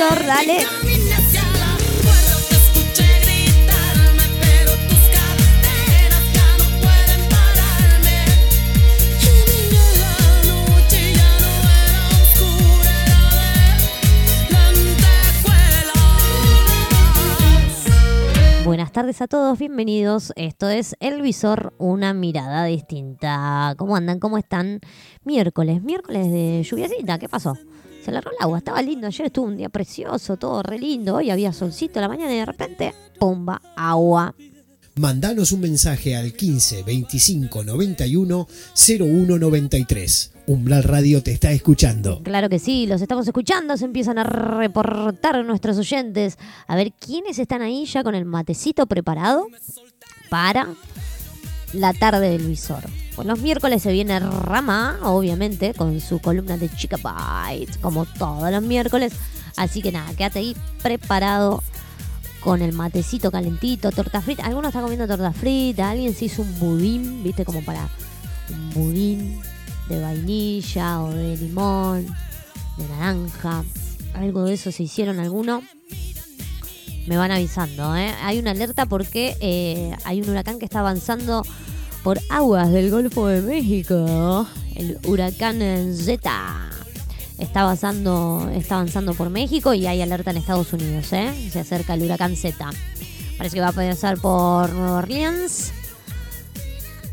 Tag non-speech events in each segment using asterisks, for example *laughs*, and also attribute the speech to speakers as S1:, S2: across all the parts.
S1: lentejuelas.
S2: Buenas tardes a todos, bienvenidos. Esto es El Visor, una mirada distinta. ¿Cómo andan? ¿Cómo están? Miércoles, miércoles de lluviacita, ¿qué pasó? Se largó el agua, estaba lindo, ayer estuvo un día precioso, todo re lindo, hoy había solcito a la mañana y de repente, ¡pumba! Agua.
S3: Mandanos un mensaje al 15 25 91 01 93. Umbral Radio te está escuchando.
S2: Claro que sí, los estamos escuchando, se empiezan a reportar nuestros oyentes. A ver quiénes están ahí ya con el matecito preparado para la tarde del visor. Pues los miércoles se viene Rama, obviamente, con su columna de Chica Bites, como todos los miércoles. Así que nada, quédate ahí preparado con el matecito calentito, torta frita. Algunos están comiendo torta frita, alguien se hizo un budín, viste, como para un budín de vainilla o de limón, de naranja. Algo de eso se hicieron alguno. Me van avisando, ¿eh? Hay una alerta porque eh, hay un huracán que está avanzando por aguas del Golfo de México. El huracán Z está avanzando, está avanzando por México y hay alerta en Estados Unidos, ¿eh? Se acerca el huracán Z. Parece que va a pasar por Nueva Orleans.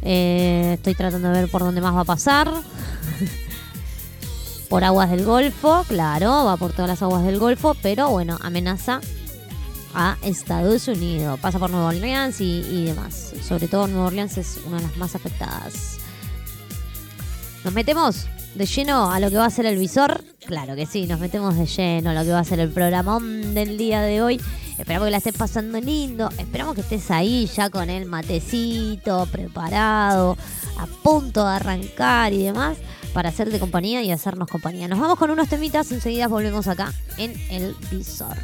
S2: Eh, estoy tratando de ver por dónde más va a pasar. *laughs* por aguas del Golfo, claro, va por todas las aguas del Golfo, pero bueno, amenaza a Estados Unidos. Pasa por Nueva Orleans y, demás. Sobre todo Nueva Orleans es una de las más afectadas. ¿Nos metemos de lleno a lo que va a ser el visor? Claro que sí, nos metemos de lleno a lo que va a ser el programón del día de hoy. Esperamos que la estés pasando lindo. Esperamos que estés ahí ya con el matecito preparado, a punto de arrancar y demás, para hacerte compañía y hacernos compañía. Nos vamos con unos temitas, enseguida volvemos acá en el visor.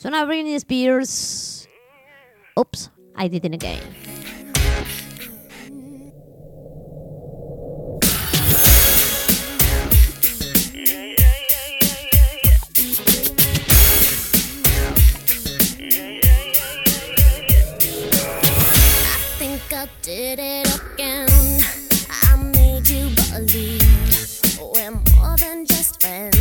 S2: So now Britney Spears. Oops, I did it again.
S4: did it again. I made you believe we're more than just friends.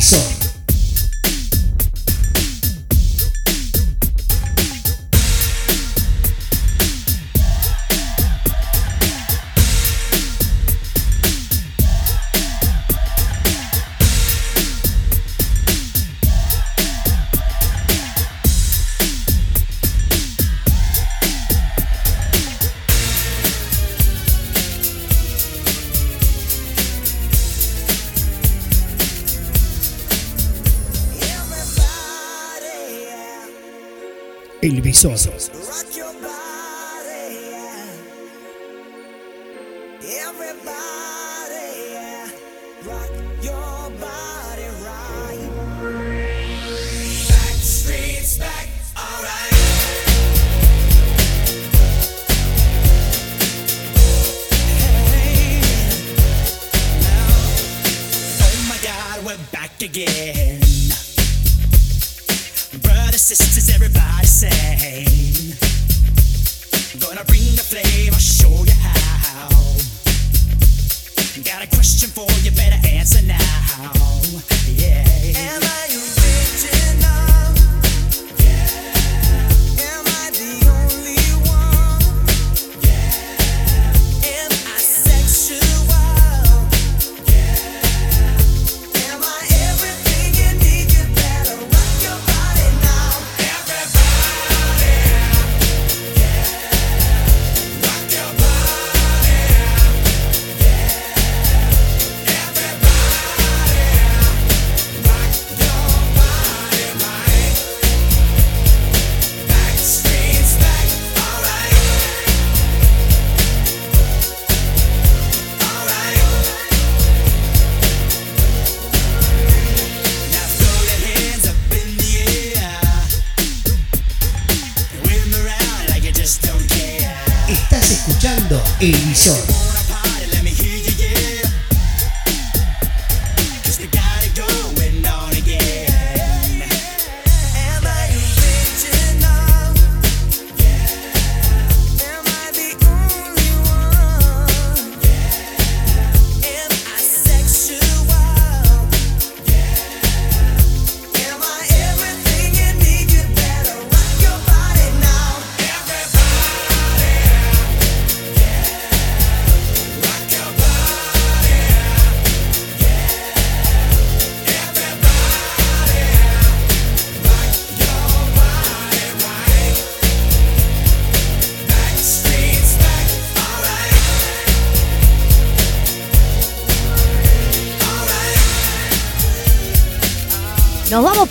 S2: funky. só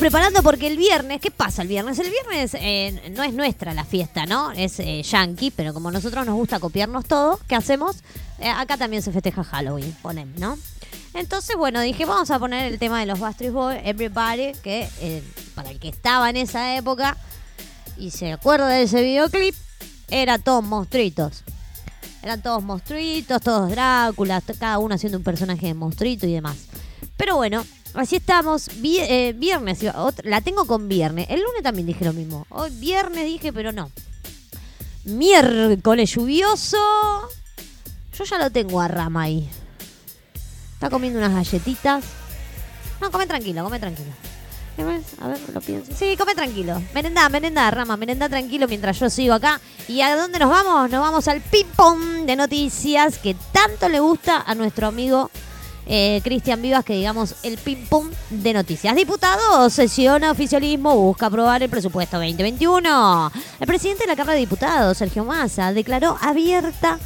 S2: preparando porque el viernes, ¿qué pasa el viernes? El viernes eh, no es nuestra la fiesta, ¿no? Es eh, yankee, pero como a nosotros nos gusta copiarnos todo, ¿qué hacemos? Eh, acá también se festeja Halloween, ponen, ¿no? Entonces, bueno, dije, vamos a poner el tema de los Bastard Boys, Everybody, que eh, para el que estaba en esa época y se acuerda de ese videoclip, era todos monstruitos. Eran todos monstruitos, todos Dráculas, cada uno haciendo un personaje de monstruito y demás. Pero bueno, así estamos. Eh, viernes, la tengo con viernes. El lunes también dije lo mismo. Hoy viernes dije, pero no. Miércoles lluvioso. Yo ya lo tengo a Rama ahí. Está comiendo unas galletitas. No, come tranquilo, come tranquilo. A ver, lo pienso. Sí, come tranquilo. Merendá, merendá, Rama, merendá tranquilo mientras yo sigo acá. ¿Y a dónde nos vamos? Nos vamos al ping-pong de noticias que tanto le gusta a nuestro amigo eh, Cristian Vivas, que digamos el ping-pong de noticias. Diputado, sesiona oficialismo, busca aprobar el presupuesto 2021. El presidente de la Cámara de Diputados, Sergio Massa, declaró abierta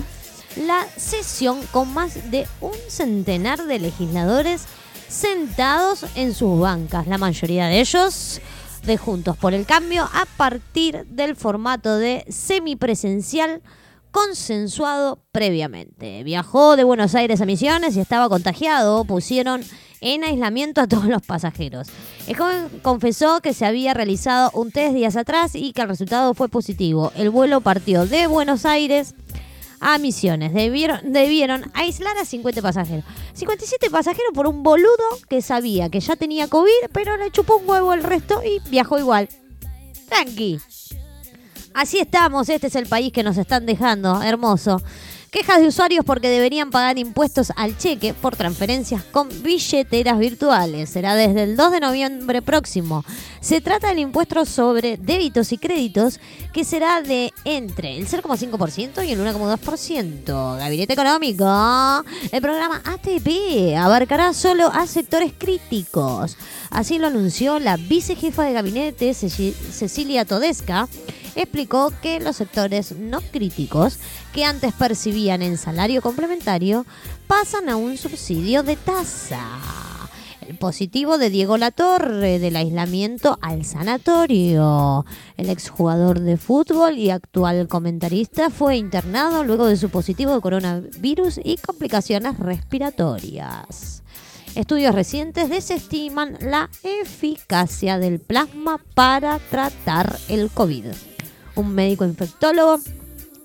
S2: la sesión con más de un centenar de legisladores sentados en sus bancas, la mayoría de ellos de Juntos por el Cambio, a partir del formato de semipresencial consensuado previamente. Viajó de Buenos Aires a Misiones y estaba contagiado. Pusieron en aislamiento a todos los pasajeros. El joven confesó que se había realizado un test días atrás y que el resultado fue positivo. El vuelo partió de Buenos Aires a Misiones. Debieron, debieron aislar a 50 pasajeros. 57 pasajeros por un boludo que sabía que ya tenía COVID, pero le chupó un huevo el resto y viajó igual. Tranqui. Así estamos, este es el país que nos están dejando, hermoso. Quejas de usuarios porque deberían pagar impuestos al cheque por transferencias con billeteras virtuales. Será desde el 2 de noviembre próximo. Se trata del impuesto sobre débitos y créditos que será de entre el 0,5% y el 1,2%. Gabinete Económico. El programa ATP abarcará solo a sectores críticos. Así lo anunció la vicejefa de gabinete Ceci- Cecilia Todesca explicó que los sectores no críticos que antes percibían en salario complementario pasan a un subsidio de tasa. El positivo de Diego Latorre del aislamiento al sanatorio. El exjugador de fútbol y actual comentarista fue internado luego de su positivo de coronavirus y complicaciones respiratorias. Estudios recientes desestiman la eficacia del plasma para tratar el COVID. Un médico infectólogo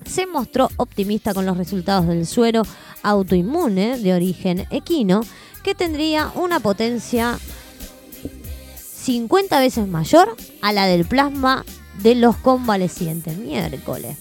S2: se mostró optimista con los resultados del suero autoinmune de origen equino, que tendría una potencia 50 veces mayor a la del plasma de los convalecientes. Miércoles.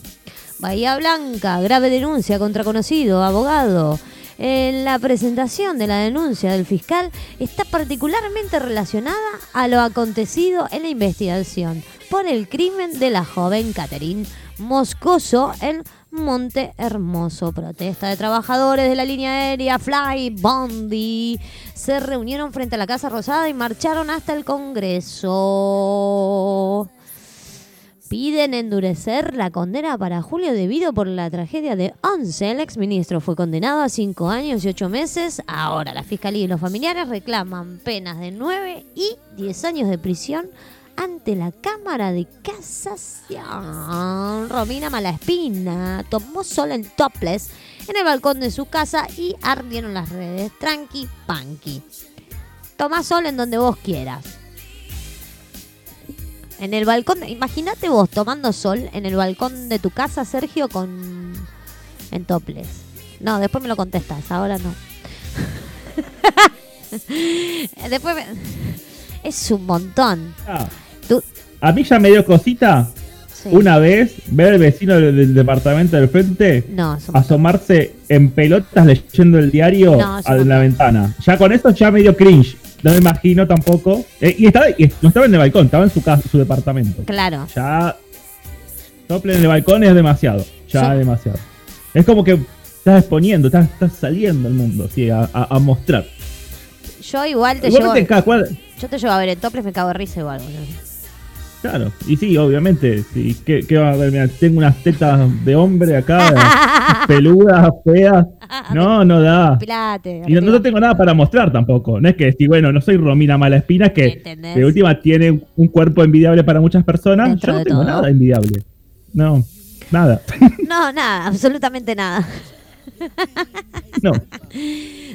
S2: Bahía Blanca, grave denuncia contra conocido abogado. En la presentación de la denuncia del fiscal está particularmente relacionada a lo acontecido en la investigación por el crimen de la joven Catherine Moscoso en Monte Hermoso. Protesta de trabajadores de la línea aérea Fly Bondi se reunieron frente a la Casa Rosada y marcharon hasta el Congreso. Piden endurecer la condena para Julio debido por la tragedia de Once. El exministro fue condenado a cinco años y ocho meses. Ahora la fiscalía y los familiares reclaman penas de nueve y diez años de prisión ante la Cámara de Casación. Romina Malaspina tomó sol en topless en el balcón de su casa y ardieron las redes. Tranqui, panqui. Toma sol en donde vos quieras. En el balcón, imagínate vos tomando sol en el balcón de tu casa, Sergio, con
S5: En toples. No, después me lo contestas, ahora no. *laughs* después me... Es un montón.
S6: Ah,
S5: Tú...
S6: a mí ya me dio cosita
S5: sí.
S6: una vez ver al vecino del, del departamento del frente
S5: No,
S6: asomarse en pelotas leyendo el diario
S5: No,
S6: a la ventana. Ya con eso ya me dio cringe. No me imagino tampoco. Eh, y estaba, y no estaba en el balcón, estaba en su casa, su departamento.
S5: Claro.
S6: Ya tople en el balcón es demasiado. Ya demasiado. Es como que estás exponiendo, estás, estás saliendo al mundo, sí, a, a- a mostrar.
S5: Yo igual te llevo...
S6: Igualmente cada cual-
S5: Yo te llevo a ver en toples, me cago de risa igual, boludo.
S6: Claro, y sí, obviamente. Sí. ¿Qué, qué va a ver? Mira, tengo unas tetas de hombre acá, *laughs* peludas, feas. *laughs* No, no da.
S5: Pilate.
S6: Y no, no tengo nada para mostrar tampoco. No es que decir, bueno, no soy Romina Malaspina, que
S5: ¿Entendés?
S6: de última tiene un cuerpo envidiable para muchas personas.
S5: Dentro
S6: Yo no tengo
S5: todo.
S6: nada envidiable. No, nada. *laughs*
S5: No, nada, absolutamente nada.
S6: No.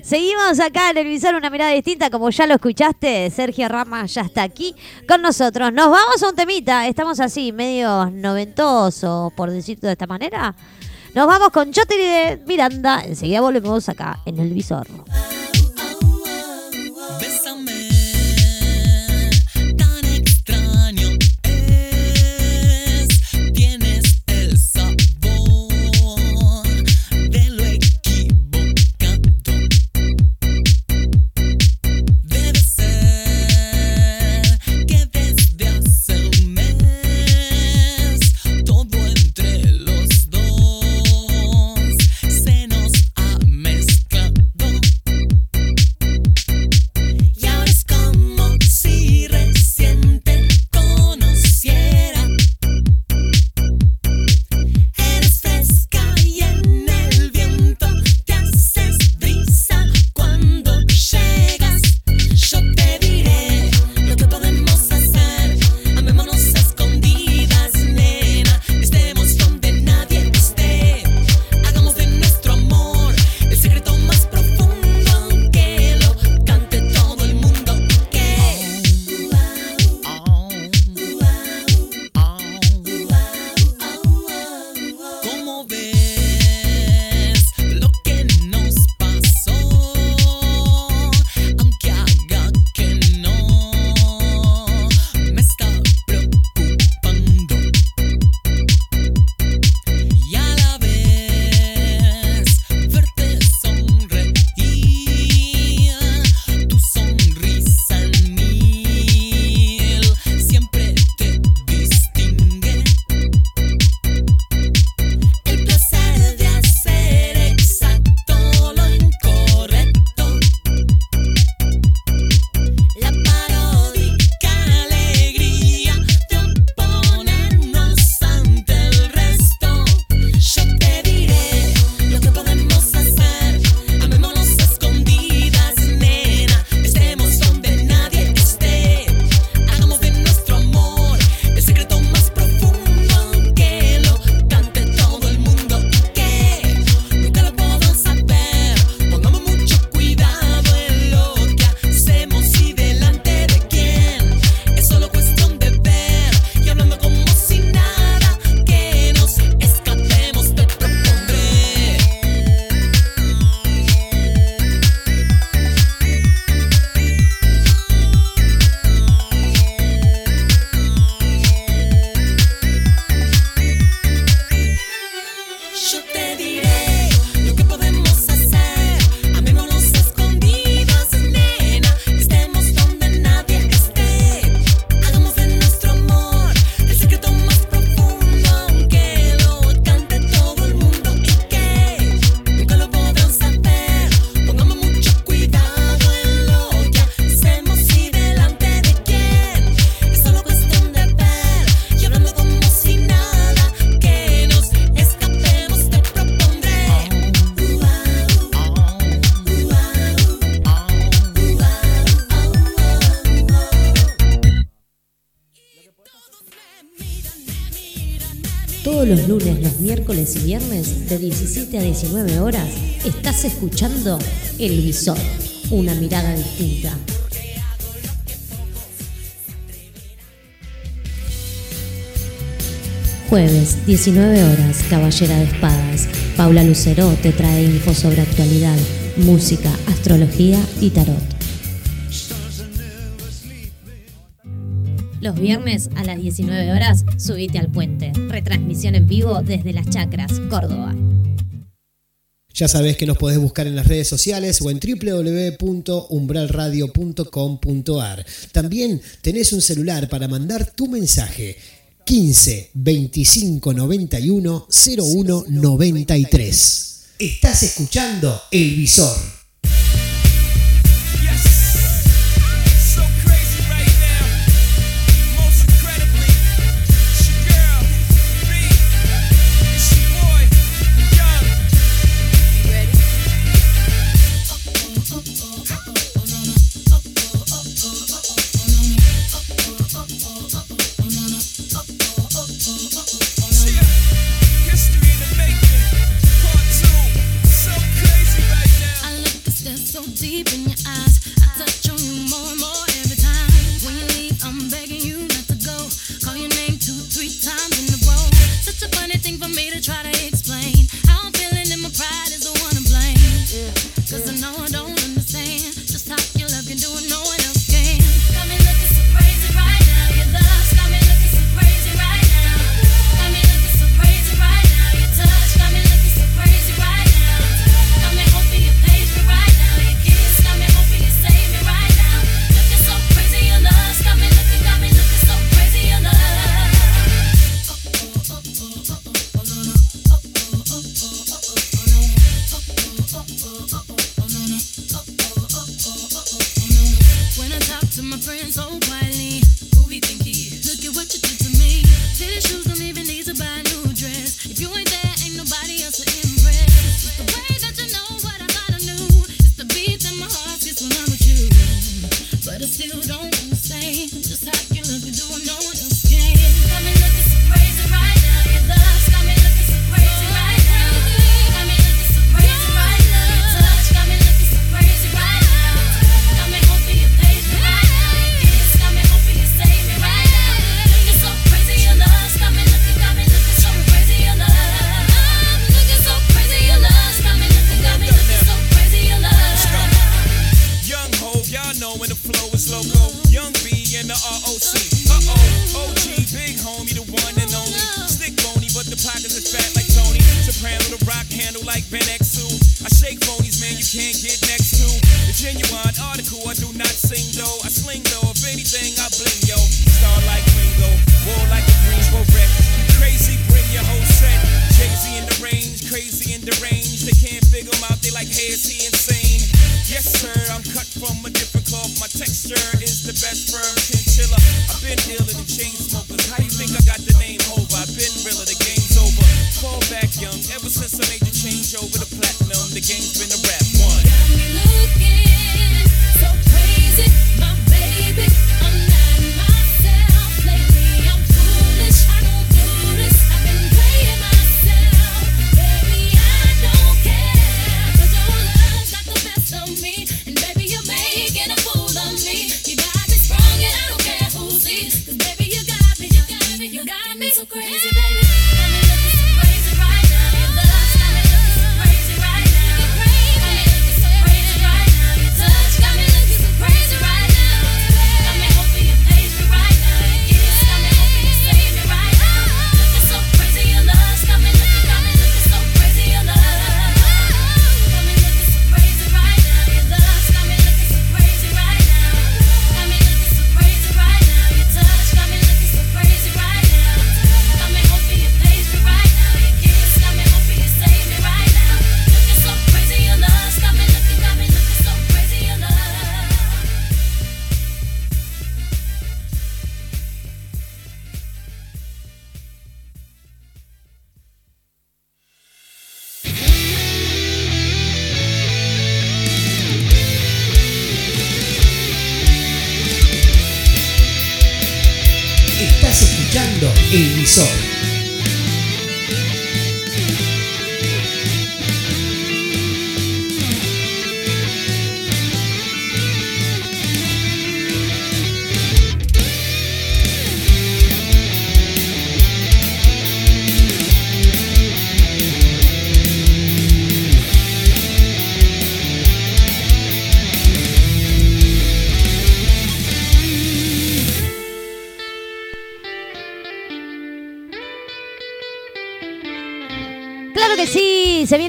S5: Seguimos acá en el visor una mirada distinta, como ya lo escuchaste, Sergio Rama ya está aquí con nosotros. Nos vamos a un temita, estamos así, medio noventosos, por decirlo de esta manera. Nos vamos con Choteri de Miranda, enseguida volvemos acá en el visor.
S2: y viernes de 17 a 19 horas estás escuchando El Visor, una mirada distinta.
S7: Jueves, 19 horas, Caballera de Espadas. Paula Lucero te trae info sobre actualidad, música, astrología y tarot. Los viernes a las 19 horas, subite al puente. Retransmisión en vivo desde Las Chacras, Córdoba.
S3: Ya sabés que nos podés buscar en las redes sociales o en www.umbralradio.com.ar. También tenés un celular para mandar tu mensaje. 15 25 91 01 93. Estás escuchando El Visor.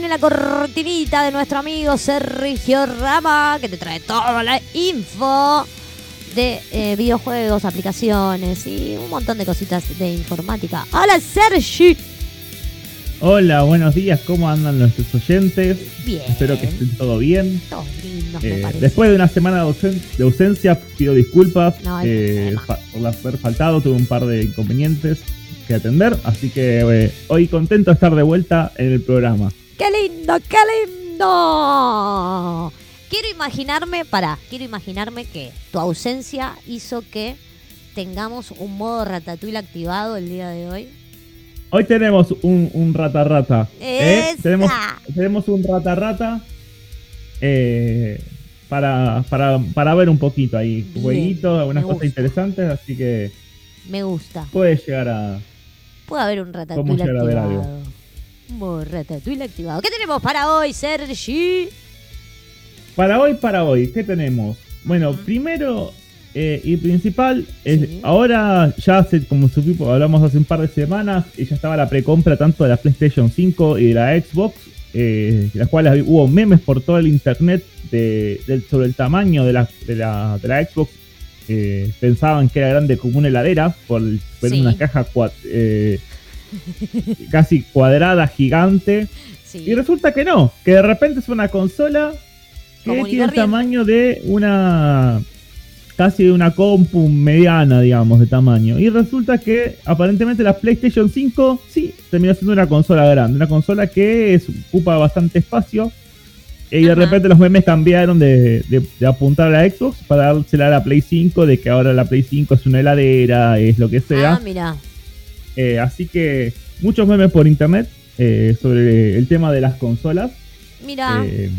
S2: Viene la cortinita de nuestro amigo Sergio Rama, que te trae toda la info de eh, videojuegos, aplicaciones y un montón de cositas de informática. Hola Sergi.
S6: Hola, buenos días, ¿cómo andan nuestros oyentes?
S2: Bien.
S6: Espero que estén todo bien.
S2: Todo lindo,
S6: Eh,
S2: me parece.
S6: después de una semana de, ausen- de ausencia, pido disculpas
S2: No
S6: eh, por haber faltado, tuve un par de inconvenientes que atender, así que eh, hoy contento de estar de vuelta en el programa.
S2: ¡Qué lindo, qué lindo! Quiero imaginarme, para, quiero imaginarme que tu ausencia hizo que tengamos un modo ratatouille activado el día de hoy.
S6: Hoy tenemos un, un rata rata. ¿eh? Tenemos, tenemos un rata rata eh, para, para, para ver un poquito ahí.
S2: Bien,
S6: Jueguitos, algunas cosas
S2: gusta.
S6: interesantes, así que
S2: Me gusta.
S6: puede llegar a.
S2: Puede haber un
S6: ¿Cómo
S2: ratatouille
S6: llegar a ver
S2: activado. Ratatouille activado. ¿Qué tenemos para hoy, Sergi?
S6: Para hoy, para hoy, ¿qué tenemos? Bueno, primero eh, y principal, es,
S2: Sí.
S6: ahora ya hace, como supimos, hablamos hace un par de semanas, y ya estaba la precompra tanto de la PlayStation 5 y de la Xbox, eh, de las cuales hubo memes por todo el internet de, sobre el tamaño de la, de la, de la Xbox. Eh, pensaban que era grande como una heladera, por ver
S2: Sí.
S6: una caja eh, *laughs* casi cuadrada, gigante.
S2: Sí.
S6: Y resulta que no, que de repente es una consola que tiene el tamaño de una casi de una compu mediana, digamos, de tamaño. Y resulta que aparentemente la PlayStation 5 sí terminó siendo una consola grande, una consola que es- ocupa bastante espacio. Y de
S2: Ajá.
S6: repente los memes cambiaron de, de- de apuntar a la Xbox para dársela a la Play 5, de que ahora la Play 5 es una heladera, es lo que sea.
S2: Ah, mira.
S6: Eh, así que muchos memes por internet eh, sobre el tema de las consolas.
S2: Mira,
S6: Eh,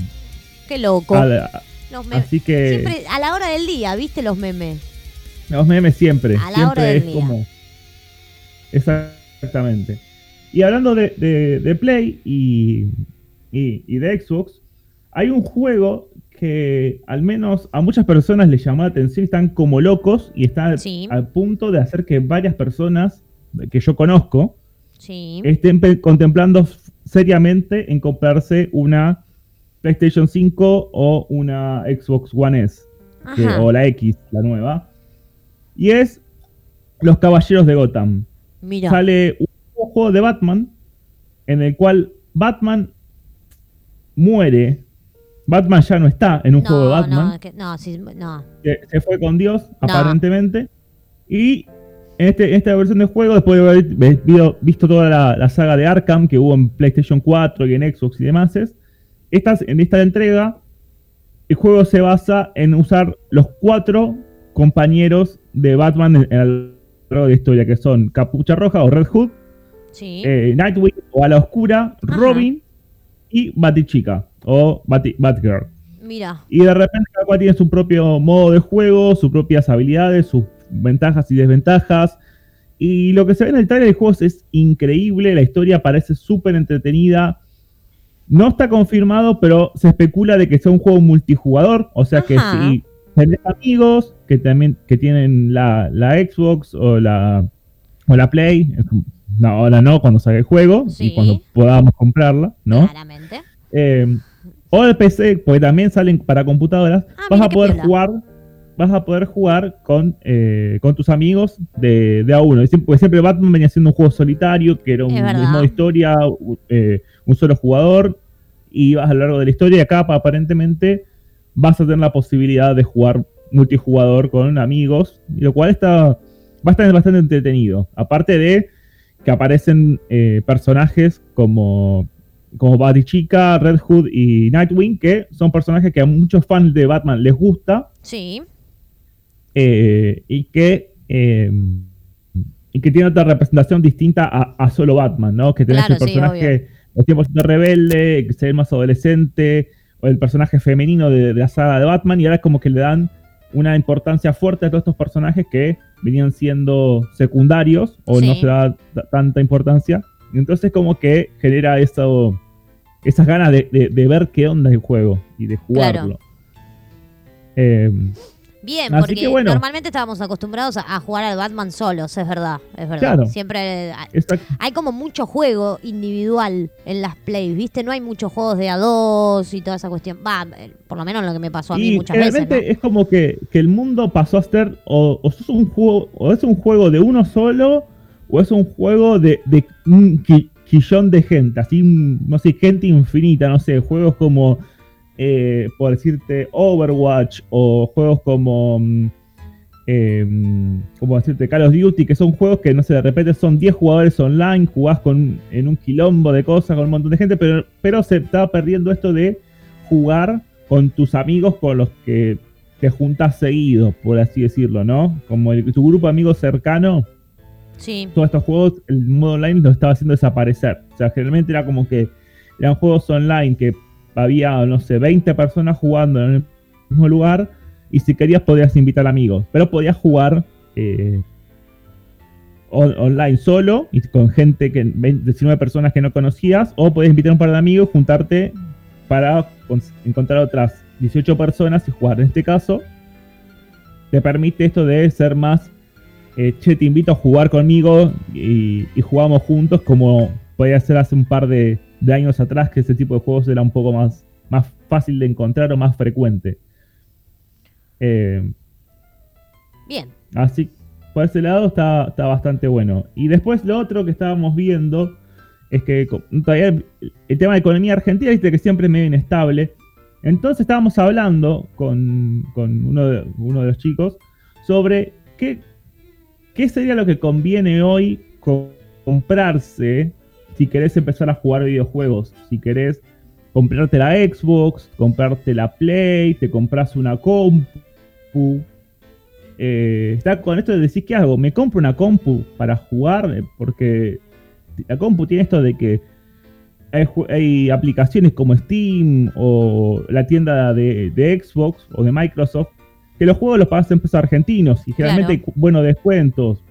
S2: qué loco.
S6: la-
S2: Los memes.
S6: así que
S2: Siempre a la hora del día, ¿viste los memes?
S6: los memes siempre,
S2: A la
S6: siempre
S2: hora del
S6: es
S2: día.
S6: como exactamente. Y hablando de, de- de Play y, y- y de Xbox, hay un juego que al menos a muchas personas les llamó la atención, están como locos y están
S2: Sí.
S6: al punto de hacer que varias personas que yo conozco
S2: Sí.
S6: estén contemplando seriamente en comprarse una PlayStation 5 o una Xbox One S que- o la X, la nueva. Y es Los Caballeros de Gotham.
S2: Mira.
S6: Sale un juego de Batman en el cual Batman muere. Batman ya no está en un juego de Batman
S2: no, que- no, sí, no.
S6: se fue con Dios, aparentemente. Y este, en esta versión del juego, después de haber visto, toda la, la saga de Arkham que hubo en PlayStation 4 y en Xbox y demás, es, estas, en esta entrega, el juego se basa en usar los cuatro compañeros de Batman en, lo largo de la historia, que son Capucha Roja o Red Hood,
S2: Sí.
S6: eh, Nightwing o A la Oscura, Robin y Batichica o Bati- Batgirl.
S2: Mira.
S6: Y de repente cada cual tiene su propio modo de juego, sus propias habilidades, sus ventajas y desventajas. Y lo que se ve en el trailer de juegos es increíble, la historia parece súper entretenida. No está confirmado, pero se especula de que sea un juego multijugador, o sea que si tenés amigos que también que tienen la, la Xbox o la, o la Play, no, ahora no, cuando salga el juego
S2: Sí.
S6: y cuando podamos comprarla, ¿no?
S2: Claramente.
S6: Eh, o el PC, porque también salen para computadoras,
S2: Ah,
S6: vas a poder jugar, vas a poder jugar con, eh, con tus amigos de, de a uno. Y siempre, porque siempre Batman venía siendo un juego solitario, que era un modo historia, u- eh, un solo jugador, y vas a lo largo de la historia, y acá aparentemente vas a tener la posibilidad de jugar multijugador con amigos, y lo cual está, va a estar bastante entretenido. Aparte de que aparecen eh, personajes como, como Batichica, Red Hood y Nightwing, que son personajes que a muchos fans de Batman les gusta
S2: Sí.
S6: Eh, y que eh, y que tiene otra representación distinta a, a solo Batman, ¿no? Que tenés
S2: Claro,
S6: el
S2: sí,
S6: personaje el 100% rebelde, que se ve más adolescente, o el personaje femenino de, de la saga de Batman, y ahora es como que le dan una importancia fuerte a todos estos personajes que venían siendo secundarios o no
S2: Sí.
S6: se da tanta importancia. Y entonces como que genera eso, esas ganas de, de- de ver qué onda el juego y de jugarlo. Eh,
S2: Bien,
S6: Así
S2: porque
S6: bueno.
S2: normalmente estábamos acostumbrados a, a jugar al Batman solos, es verdad, es verdad.
S6: Claro.
S2: Siempre eh, hay como mucho juego individual en las plays, ¿viste? No hay muchos juegos de a dos y toda esa cuestión. Va, eh, por lo menos lo que me pasó a mí
S6: Y
S2: muchas veces.
S6: realmente
S2: ¿no?
S6: es como que, que el mundo pasó a ser o, o sos un juego o es un juego de uno solo o es un juego de, de un qui- quillón de gente, así no sé, gente infinita, no sé, juegos como eh, por decirte Overwatch o juegos como mm, eh, mm, como decirte Call of Duty, que son juegos que no sé, de repente son 10 jugadores online, jugás con en un quilombo de cosas con un montón de gente, pero pero se está perdiendo esto de jugar con tus amigos con los que te juntas seguido, por así decirlo, ¿no? Como el- tu grupo de amigos cercano,
S2: Sí,
S6: todos estos juegos, el modo online lo estaba haciendo desaparecer. O sea, generalmente era como que eran juegos online que había, no sé, 20 personas jugando en el mismo lugar y si querías podías invitar amigos, pero podías jugar eh, on- online solo y con gente que 20, 19 personas que no conocías o podías invitar a un par de amigos, juntarte para encontrar otras 18 personas y jugar. En este caso, te permite esto de ser más eh, che, te invito a jugar conmigo y, y jugamos juntos como podía ser hace un par de, de años atrás, que ese tipo de juegos era un poco más, más fácil de encontrar o más frecuente. Eh,
S2: bien.
S6: Así, por ese lado está, está bastante bueno. Y después lo otro que estábamos viendo es que todavía el, tema de economía argentina, viste que siempre es medio inestable. Entonces estábamos hablando con, con uno, de, uno de los chicos sobre qué, qué sería lo que conviene hoy co- comprarse si querés empezar a jugar videojuegos. Si querés comprarte la Xbox, comprarte la Play, te compras una compu. Eh, está con esto de decir, ¿qué hago? ¿Me compro una compu para jugar? Eh, Porque la compu tiene esto de que hay, aplicaciones como Steam o la tienda de, de Xbox o de Microsoft que los juegos los pagas en pesos argentinos y generalmente
S2: Claro.
S6: hay buenos descuentos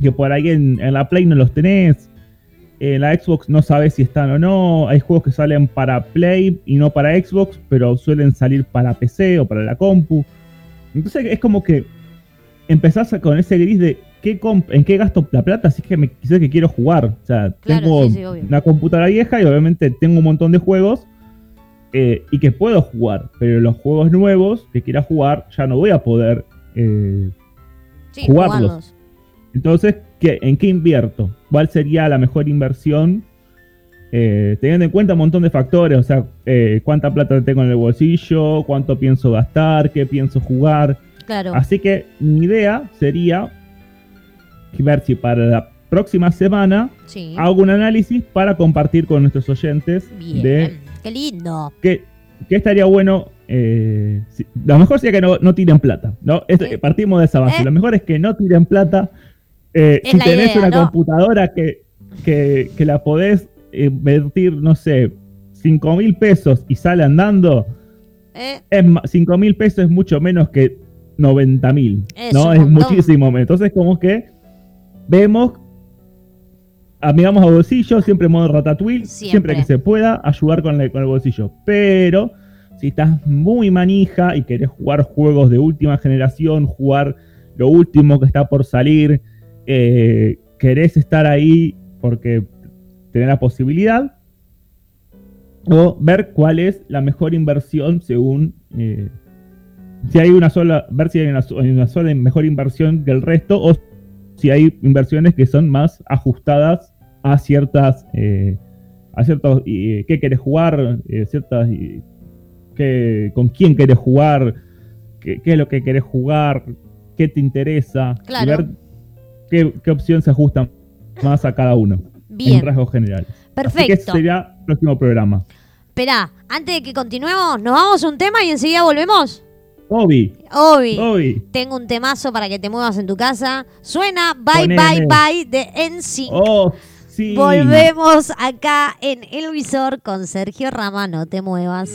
S6: que por ahí en, en la Play no los tenés. En la Xbox no sabes si están o no. Hay juegos que salen para Play y no para Xbox, pero suelen salir para PC o para la compu. Entonces es como que empezás con ese gris de ¿qué en qué gasto la plata si es que me quizás que quiero jugar. O sea,
S2: Claro,
S6: tengo
S2: sí, sí, obvio.
S6: una computadora vieja y obviamente tengo un montón de juegos eh, y que puedo jugar, pero los juegos nuevos que quiera jugar ya no voy a poder eh,
S2: Sí,
S6: Jugarlos.
S2: jugarlos.
S6: entonces, ¿qué, ¿en qué invierto? ¿Cuál sería la mejor inversión? Eh, teniendo en cuenta un montón de factores, o sea, eh, cuánta plata tengo en el bolsillo, cuánto pienso gastar, qué pienso jugar.
S2: Claro.
S6: Así que mi idea sería ver si para la próxima semana
S2: Sí.
S6: hago un análisis para compartir con nuestros oyentes
S2: Bien.
S6: de
S2: Qué lindo.
S6: qué, qué estaría bueno. eh, lo mejor sería que no, no tiren plata. ¿no? Es-
S2: Eh.
S6: Partimos de esa base.
S2: Eh.
S6: Lo mejor es que no tiren plata. Eh, si tenés
S2: idea,
S6: una
S2: ¿no?
S6: computadora que, que, que la podés invertir, no sé, 5 mil pesos y sale andando,
S2: Eh,
S6: es 5 mil pesos es mucho menos que 90 mil.
S2: Es
S6: ¿no? Es
S2: montón.
S6: muchísimo menos. Entonces, como que vemos, amigamos a bolsillo, siempre en modo ratatouille,
S2: Siempre.
S6: siempre, que se pueda, ayudar con, la- con el bolsillo. Pero si estás muy manija y querés jugar juegos de última generación, jugar lo último que está por salir, eh, querés estar ahí porque tenés la posibilidad, o ver cuál es la mejor inversión según eh, si hay una sola, ver si hay una, sola mejor inversión que el resto o si hay inversiones que son más ajustadas a ciertas, eh, a ciertos, eh, qué querés jugar, eh, ciertas, qué- con quién querés jugar, qué, qué es lo que querés jugar, qué te interesa, y
S2: Claro.
S6: ver qué, qué opción se ajusta más a cada uno,
S2: bien.
S6: en rasgos generales. Así que
S2: Perfecto.
S6: ese sería el próximo programa.
S2: Esperá, antes de que continuemos, nos vamos a un tema y enseguida volvemos.
S6: Obi,
S2: Obi.
S6: Obi.
S2: Tengo un temazo para que te muevas en tu casa. Suena Bye
S6: Poneme.
S2: Bye Bye de NSYNC.
S6: Oh, sí.
S2: Volvemos acá en El Visor con Sergio Rama. No te muevas.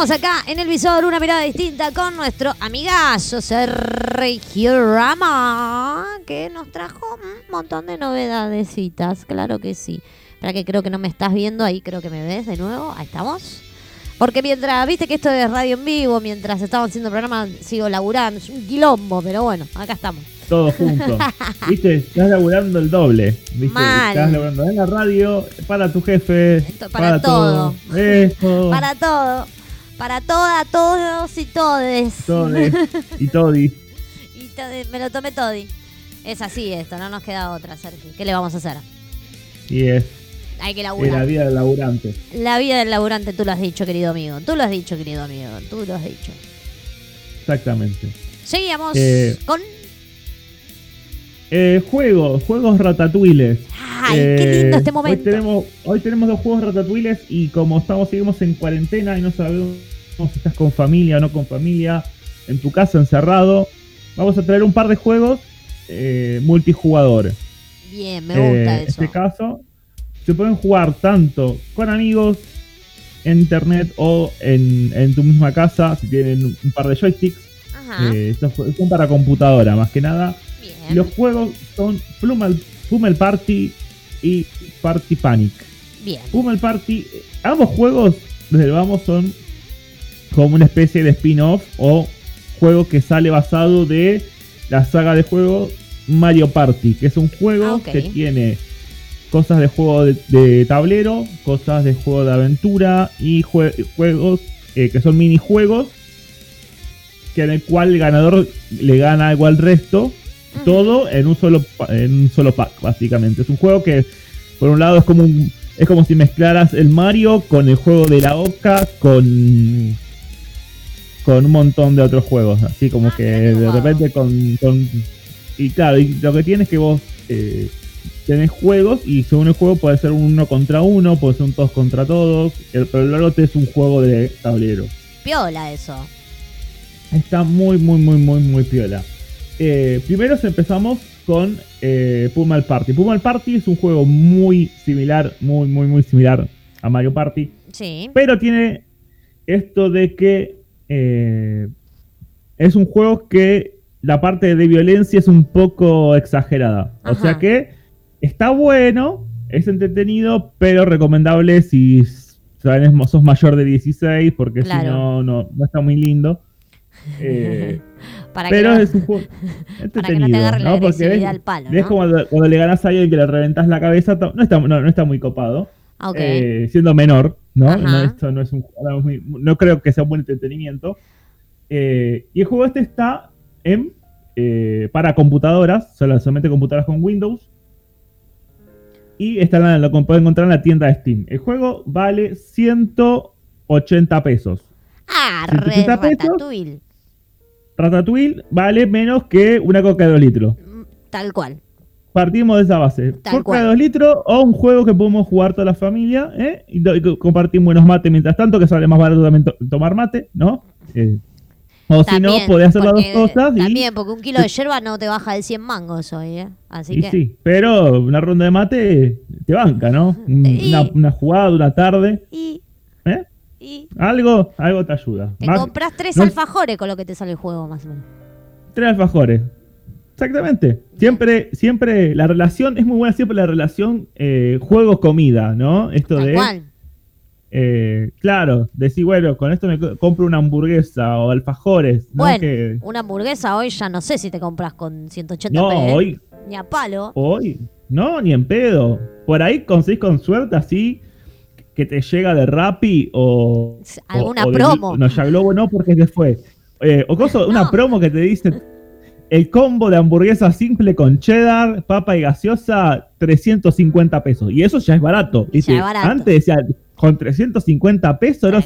S2: Seguimos acá en el visor, una mirada distinta con nuestro amigazo Sergio Rama, que nos trajo un montón de novedadesitas, claro que sí. Para que creo que no me estás viendo, ahí creo que me ves de nuevo, ahí estamos. Porque mientras, viste que esto es radio en vivo, mientras estamos haciendo programa, sigo laburando, es un quilombo, pero bueno, acá estamos.
S6: Todos juntos. *laughs* ¿Viste? Estás laburando el doble. ¿Viste?
S2: Mal.
S6: Estás laburando en la radio, para tu jefe,
S2: Esto- para todo.
S6: Eso.
S2: Para todo, para toda, todos y todes.
S6: Todes y todis. *laughs*
S2: Y tode- me lo tomé todi. Es así esto, no nos queda otra, Sergio. ¿Qué le vamos a hacer?
S6: Y es,
S2: Hay que
S6: es la
S2: laburar.
S6: vida del laburante.
S2: La vida del laburante, tú lo has dicho, querido amigo. Tú lo has dicho, querido amigo. Tú lo has dicho.
S6: Exactamente.
S2: Seguíamos
S6: Eh,
S2: con.
S6: Eh, juegos, juegos ratatouilles.
S2: ¡Ay, qué lindo este momento!
S6: Hoy tenemos, hoy tenemos dos juegos ratatouilles y como estamos, seguimos en cuarentena y no sabemos si estás con familia o no con familia, en tu casa encerrado, vamos a traer un par de juegos eh, multijugador.
S2: Bien, me gusta
S6: Eh, En
S2: eso.
S6: este caso, se pueden jugar tanto con amigos, en internet o en, en tu misma casa, si tienen un par de joysticks.
S2: Ajá.
S6: Eh, estos son para computadora, más que nada.
S2: bien.
S6: Los juegos son Plumel, Party y Party Panic.
S2: Bien.
S6: Pummel Party, ambos juegos, desde el vamos, son como una especie de spin-off o juego que sale basado de la saga de juegos Mario Party, que es un juego
S2: Ah,
S6: que tiene cosas de juego de, de tablero, cosas de juego de aventura y jue- juegos eh, que son minijuegos que en el cual el ganador le gana algo al resto todo en un solo en un solo pack básicamente. Es un juego que por un lado es como un- es como si mezclaras el Mario con el juego de la Oca con con un montón de otros juegos así como
S2: Ah,
S6: que de repente con, con- y claro y lo que tienes es que vos eh, tenés juegos y según el juego puede ser un uno contra uno puede ser un todos contra todos el- pero luego te es un juego de tablero
S2: Piola eso.
S6: Está muy, muy, muy, muy, muy piola. Eh, primero empezamos con eh, Pummel Party. Pummel Party es un juego muy similar, muy, muy, muy similar a Mario Party.
S2: Sí.
S6: Pero tiene esto de que eh, es un juego que la parte de violencia es un poco exagerada. O sea que está bueno, es entretenido, pero recomendable si sabes, sos mayor de 16, porque
S2: Claro.
S6: si no, no, no está muy lindo. *laughs* Eh,
S2: Para
S6: pero
S2: que
S6: es un juego *laughs*
S2: para que no te
S6: entretenido, ves,
S2: al palo,
S6: como cuando, cuando le ganas a alguien que le reventas la cabeza, no está, no, no está muy copado.
S2: Ok.
S6: Eh, siendo menor, ¿no? No esto no es un no, es muy- no creo que sea un buen entretenimiento. Eh, y el juego este está en eh, para computadoras, solamente computadoras con Windows. Y está la- lo pueden encontrar en la tienda de Steam. El juego vale 180 pesos.
S2: Ah,
S6: Si te
S2: re
S6: quita peso,
S2: ratatouille.
S6: Ratatouille vale menos que una coca de 2 litros.
S2: Mm, Tal cual.
S6: Partimos de esa base.
S2: Tal
S6: Coca de 2 litros o un juego que podemos jugar toda la familia, ¿eh? Y, y co- compartir buenos mates mientras tanto, que sale más barato también to- tomar mate, ¿no? Eh, o si no, podés hacer las dos cosas y,
S2: También, porque un kilo de yerba no te baja de 100 mangos hoy, ¿eh? Así
S6: y
S2: que.
S6: sí. Pero una ronda de mate te banca, ¿no? Una, una jugada, una tarde,
S2: Y,
S6: ¿eh?
S2: y
S6: Algo, algo te ayuda.
S2: te
S6: Más-
S2: compras tres
S6: no-
S2: alfajores con lo que te sale el juego, más o menos.
S6: Tres alfajores. Exactamente. Siempre, siempre la relación, es muy buena siempre la relación eh, juego-comida, ¿no? Esto
S2: Tal
S6: de,
S2: cual.
S6: eh, claro, decir, bueno, con esto me co- compro una hamburguesa o alfajores, ¿no?
S2: Bueno,
S6: Que-
S2: una hamburguesa hoy ya no sé si te compras con 180
S6: no,
S2: pesos.
S6: hoy,
S2: Ni a palo.
S6: hoy, no, ni en pedo. Por ahí conseguís con suerte así que te llega de Rappi o...
S2: Alguna
S6: o- o de-
S2: promo.
S6: no, ya Globo no, porque se fue. Eh, o cosa, *laughs* una promo que te dice el combo de hamburguesa simple con cheddar, papa y gaseosa, 350 pesos. Y eso ya es barato. ¿viste?
S2: es barato.
S6: Antes decía, con 350 pesos ahora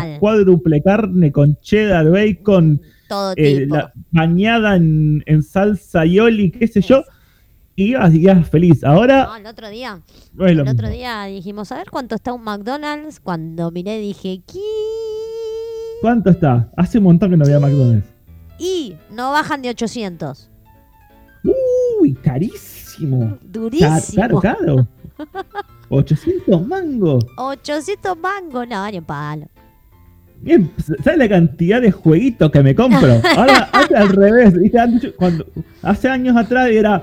S2: cual.
S6: la cuádruple carne con cheddar, bacon,
S2: Todo
S6: eh,
S2: tipo.
S6: la- bañada en, en salsa yoli, qué sé yo. Y ibas, ibas feliz. Ahora
S2: No, el otro día,
S6: no
S2: el otro
S6: mismo.
S2: día dijimos, a ver cuánto está un McDonald's. Cuando miré dije, ¿qué?
S6: ¿Cuánto está? Hace un montón que no había McDonald's.
S2: Y no bajan de 800.
S6: Uy, carísimo.
S2: Durísimo.
S6: Caro, caro. 800 mangos.
S2: 800 mangos, no, ni en palo.
S6: Bien, ¿Sabes la cantidad de jueguitos que me compro? Ahora *laughs* hace al revés. Cuando, hace años atrás era.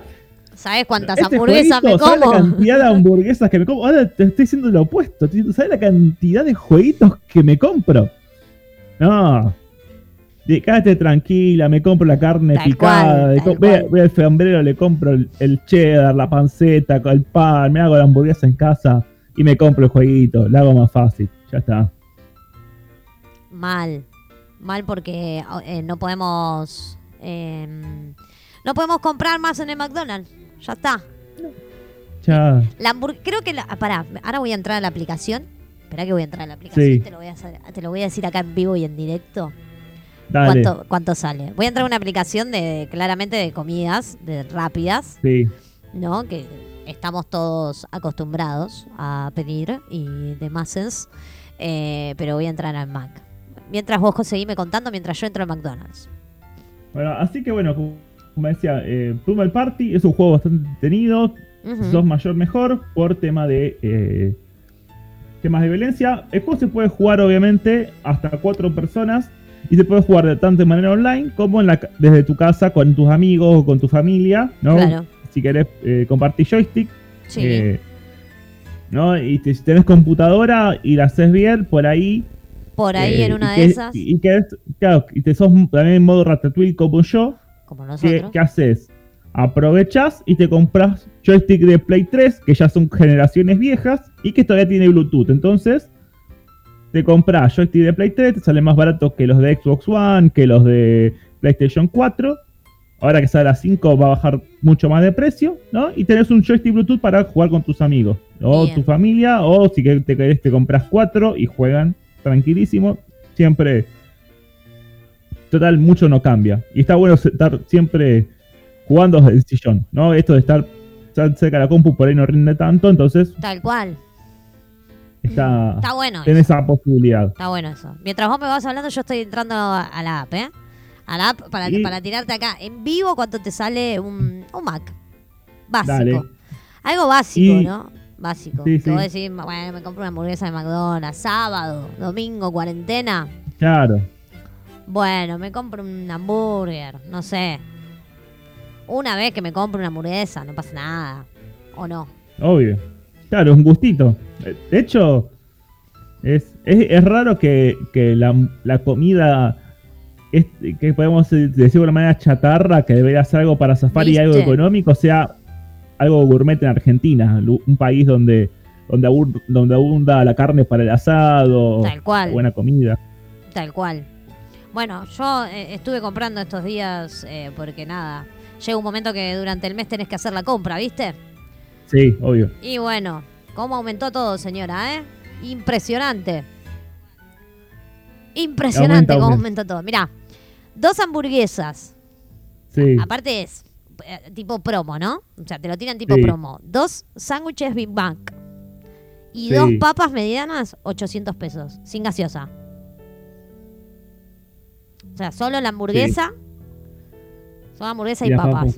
S2: ¿Sabes cuántas
S6: Este
S2: hamburguesas me
S6: jueguito, ¿sabes la
S2: como?
S6: cantidad de hamburguesas que me como? Ahora te estoy diciendo lo opuesto. ¿Sabes la cantidad de jueguitos que me compro? No. De- Quédate tranquila, me compro la carne
S2: Tal
S6: picada.
S2: cual,
S6: voy, voy al fiambrero, le compro el, el cheddar, la panceta, el pan, me hago la hamburguesa en casa y me compro el jueguito. Lo hago más fácil. Ya está.
S2: Mal. Mal porque eh, no podemos. eh, no podemos comprar más en el McDonald's. Ya está.
S6: Ya.
S2: La hamburg- Creo que la. ah, Pará, ahora voy a entrar a la aplicación. Espera que voy a entrar a la aplicación.
S6: Sí.
S2: Te, lo voy a hacer- te lo voy a decir acá en vivo y en directo.
S6: Dale.
S2: ¿Cuánto, cuánto sale? Voy a entrar a una aplicación de claramente de comidas, de rápidas,
S6: Sí.
S2: ¿no? Que estamos todos acostumbrados a pedir y demás. Eh, pero voy a entrar al Mac. Mientras vos seguime contando, mientras yo entro al McDonald's.
S6: Bueno, así que bueno, como decía, eh, Pummel Party es un juego bastante entretenido.
S2: Ujú.
S6: Si sos mayor mejor por tema de eh, temas de violencia. El juego se puede jugar obviamente hasta cuatro personas y se puede jugar de tanto de manera online como en la, desde tu casa con tus amigos o con tu familia, ¿no?
S2: Claro.
S6: Si querés eh, compartir joystick.
S2: Sí.
S6: eh, ¿no? Y te- si tenés computadora y la haces bien, por ahí
S2: Por ahí
S6: eh,
S2: en una de
S6: que-
S2: esas,
S6: Y que claro, y te sos también en modo ratatouille como yo.
S2: como
S6: ¿Qué,
S2: nosotros.
S6: qué haces? Aprovechas y te compras joystick de Play 3, que ya son generaciones viejas y que todavía tiene Bluetooth. Entonces, te compras joystick de Play 3, te sale más barato que los de Xbox One, que los de PlayStation 4. Ahora que sale a 5 va a bajar mucho más de precio, ¿no? Y tenés un joystick Bluetooth para jugar con tus amigos, o
S2: Bien.
S6: tu familia, o si te querés te compras 4 y juegan tranquilísimo. Siempre total, mucho no cambia. Y está bueno estar siempre jugando desde el sillón, ¿no? Esto de estar cerca de la compu por ahí no rinde tanto, entonces
S2: Tal cual.
S6: Está,
S2: Está bueno.
S6: tenés
S2: eso.
S6: esa posibilidad.
S2: Está bueno eso. Mientras vos me vas hablando, yo estoy entrando a, a la app, ¿eh? A la app para,
S6: Y-
S2: para tirarte acá en vivo cuánto te sale un, un Mac. Básico.
S6: Dale.
S2: Algo básico,
S6: Y-
S2: ¿no? Básico.
S6: Sí,
S2: que
S6: sí.
S2: vos decís, bueno, me compro una hamburguesa de McDonald's, sábado, domingo, cuarentena.
S6: Claro.
S2: Bueno, me compro un hamburger, no sé. Una vez que me compro una hamburguesa, no pasa nada. ¿O no?
S6: Obvio. Claro, es un gustito. De hecho, es, es, es raro que, que la, la comida, es- que podemos decir de una manera chatarra, que debería ser algo para zafar y algo económico, sea algo gourmet en Argentina, un país donde, donde, abur- donde abunda la carne para el asado,
S2: Tal cual.
S6: buena comida.
S2: Tal cual. Bueno, yo eh, estuve comprando estos días eh, porque nada, llega un momento que durante el mes tenés que hacer la compra, ¿viste?
S6: Sí, obvio.
S2: Y bueno, cómo aumentó todo, señora, ¿eh? Impresionante. Impresionante
S6: Aumenta,
S2: cómo
S6: aumenta.
S2: aumentó todo. Mirá, dos hamburguesas.
S6: Sí.
S2: Aparte es eh, tipo promo, ¿no? O sea, te lo tiran tipo
S6: Sí.
S2: promo. Dos sándwiches Big Mac. Y
S6: Sí.
S2: dos papas medianas, 800 pesos. Sin gaseosa. O sea, solo la hamburguesa. Solo hamburguesa y, papas.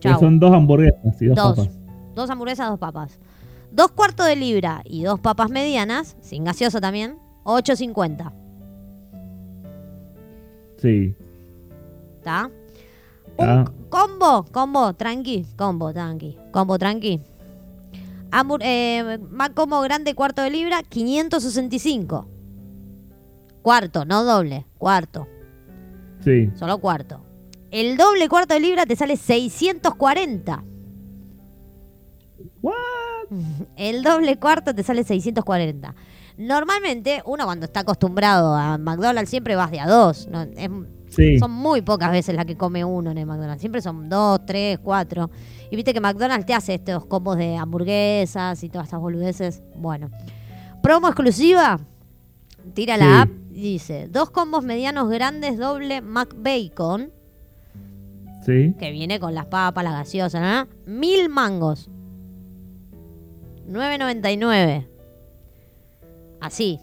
S2: Chau.
S6: Son dos hamburguesas y dos,
S2: Dos.
S6: papas.
S2: Dos hamburguesas, dos papas. Dos cuartos de libra y dos papas medianas, sin gaseosa también, 8.50.
S6: Sí.
S2: ¿Está? Combo, combo, tranqui, combo, tranqui, combo, tranqui. Hambur- eh, Mac combo grande, cuarto de libra, 565. Cuarto, no doble, cuarto,
S6: sí.
S2: solo cuarto. El doble cuarto de libra te sale 640. *laughs* El doble cuarto te sale 640. Normalmente, uno cuando está acostumbrado a McDonald's siempre vas de a dos. ¿no? Es-
S6: Sí.
S2: Son muy pocas veces las que come uno en el McDonald's. Siempre son dos, tres, cuatro. Y viste que McDonald's te hace estos combos de hamburguesas y todas estas boludeces. Bueno. Promo exclusiva. Tira la
S6: Sí.
S2: app y dice, dos combos medianos grandes doble McBacon,
S6: Sí.
S2: que viene con las papas, la gaseosa, ¿no? Mil mangos. 9.99. Así.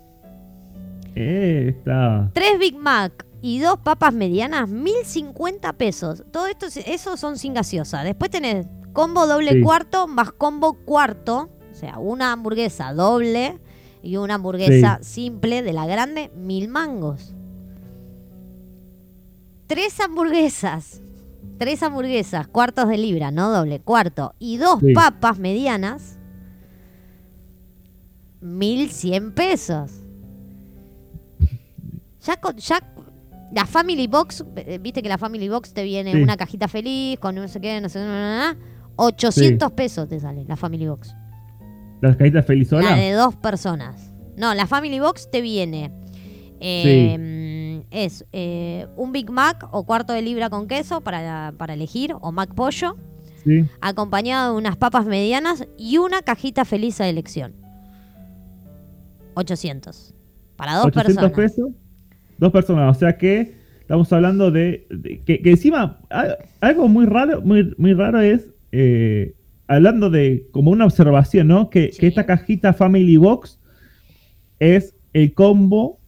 S6: Está.
S2: Tres Big Mac y dos papas medianas, 1050 pesos. Todo esto, eso son sin gaseosa. Después tenés combo doble
S6: Sí.
S2: cuarto más combo cuarto. O sea, una hamburguesa doble Y una hamburguesa simple de la grande, mil mangos. Tres hamburguesas. Tres hamburguesas, cuartos de libra, no doble, cuarto. Y dos
S6: Sí.
S2: papas medianas, mil cien pesos. Ya, con- ya la Family Box, eh, viste que la Family Box te viene
S6: Sí.
S2: una cajita feliz con no sé qué, no sé qué, na, na, na, 800 pesos te sale la Family Box.
S6: ¿Las cajitas felizola?
S2: La de dos personas. No, la Family Box te viene. eh, Es eh, un Big Mac o cuarto de libra con queso para, para elegir, o Mac Pollo, acompañado de unas papas medianas y una cajita feliz a elección. 800. Para dos
S6: 800
S2: personas.
S6: pesos. Dos personas. O sea que estamos hablando de. de- que, que encima. Algo muy raro, muy, muy raro es. eh, hablando de. Como una observación, ¿no? Que,
S2: Sí.
S6: que esta cajita Family Box es el combo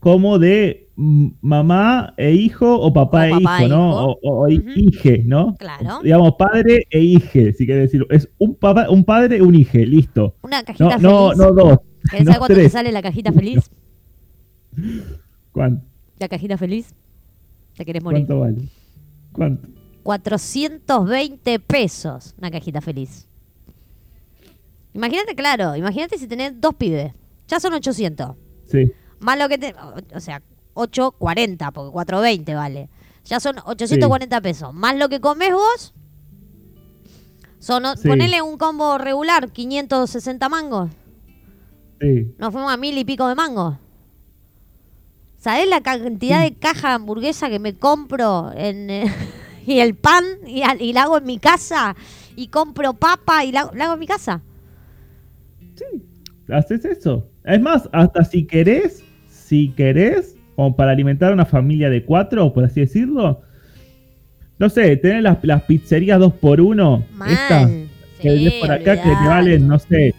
S6: como de mamá e hijo o papá,
S2: O
S6: e,
S2: papá
S6: hijo,
S2: e
S6: ¿no? O, o hije, ¿no?
S2: Claro.
S6: Digamos, padre e hije, si quieres decirlo. Es un, papá, un padre, un hije, listo.
S2: Una
S6: No,
S2: cajita
S6: no,
S2: feliz.
S6: no dos.
S2: ¿Querés
S6: no
S2: saber cuánto te sale la cajita feliz?
S6: ¿Cuánto?
S2: La cajita feliz. Te querés morir.
S6: ¿Cuánto vale? ¿Cuánto?
S2: 420 pesos una cajita feliz. Imagínate, claro, imagínate si tenés dos pibes. Ya son 800.
S6: Sí.
S2: Más lo que te. O sea, 840, porque 420 vale. Ya son 840 pesos. Más lo que comes vos. Son,
S6: Sí.
S2: Ponele un combo regular, 560 mangos.
S6: Sí.
S2: Nos fuimos a mil y pico de mangos. ¿Sabés la cantidad de caja de hamburguesa que me compro en, eh, *laughs* y el pan y, la hago en mi casa? Y compro papa y la, hago- la hago en mi casa.
S6: Haces eso. Es más, hasta si querés, si querés, como para alimentar a una familia de cuatro, por así decirlo. No sé, tener las, las pizzerías 2 por 1
S2: Mal.
S6: Estas
S2: Sí,
S6: por acá que te valen, no sé,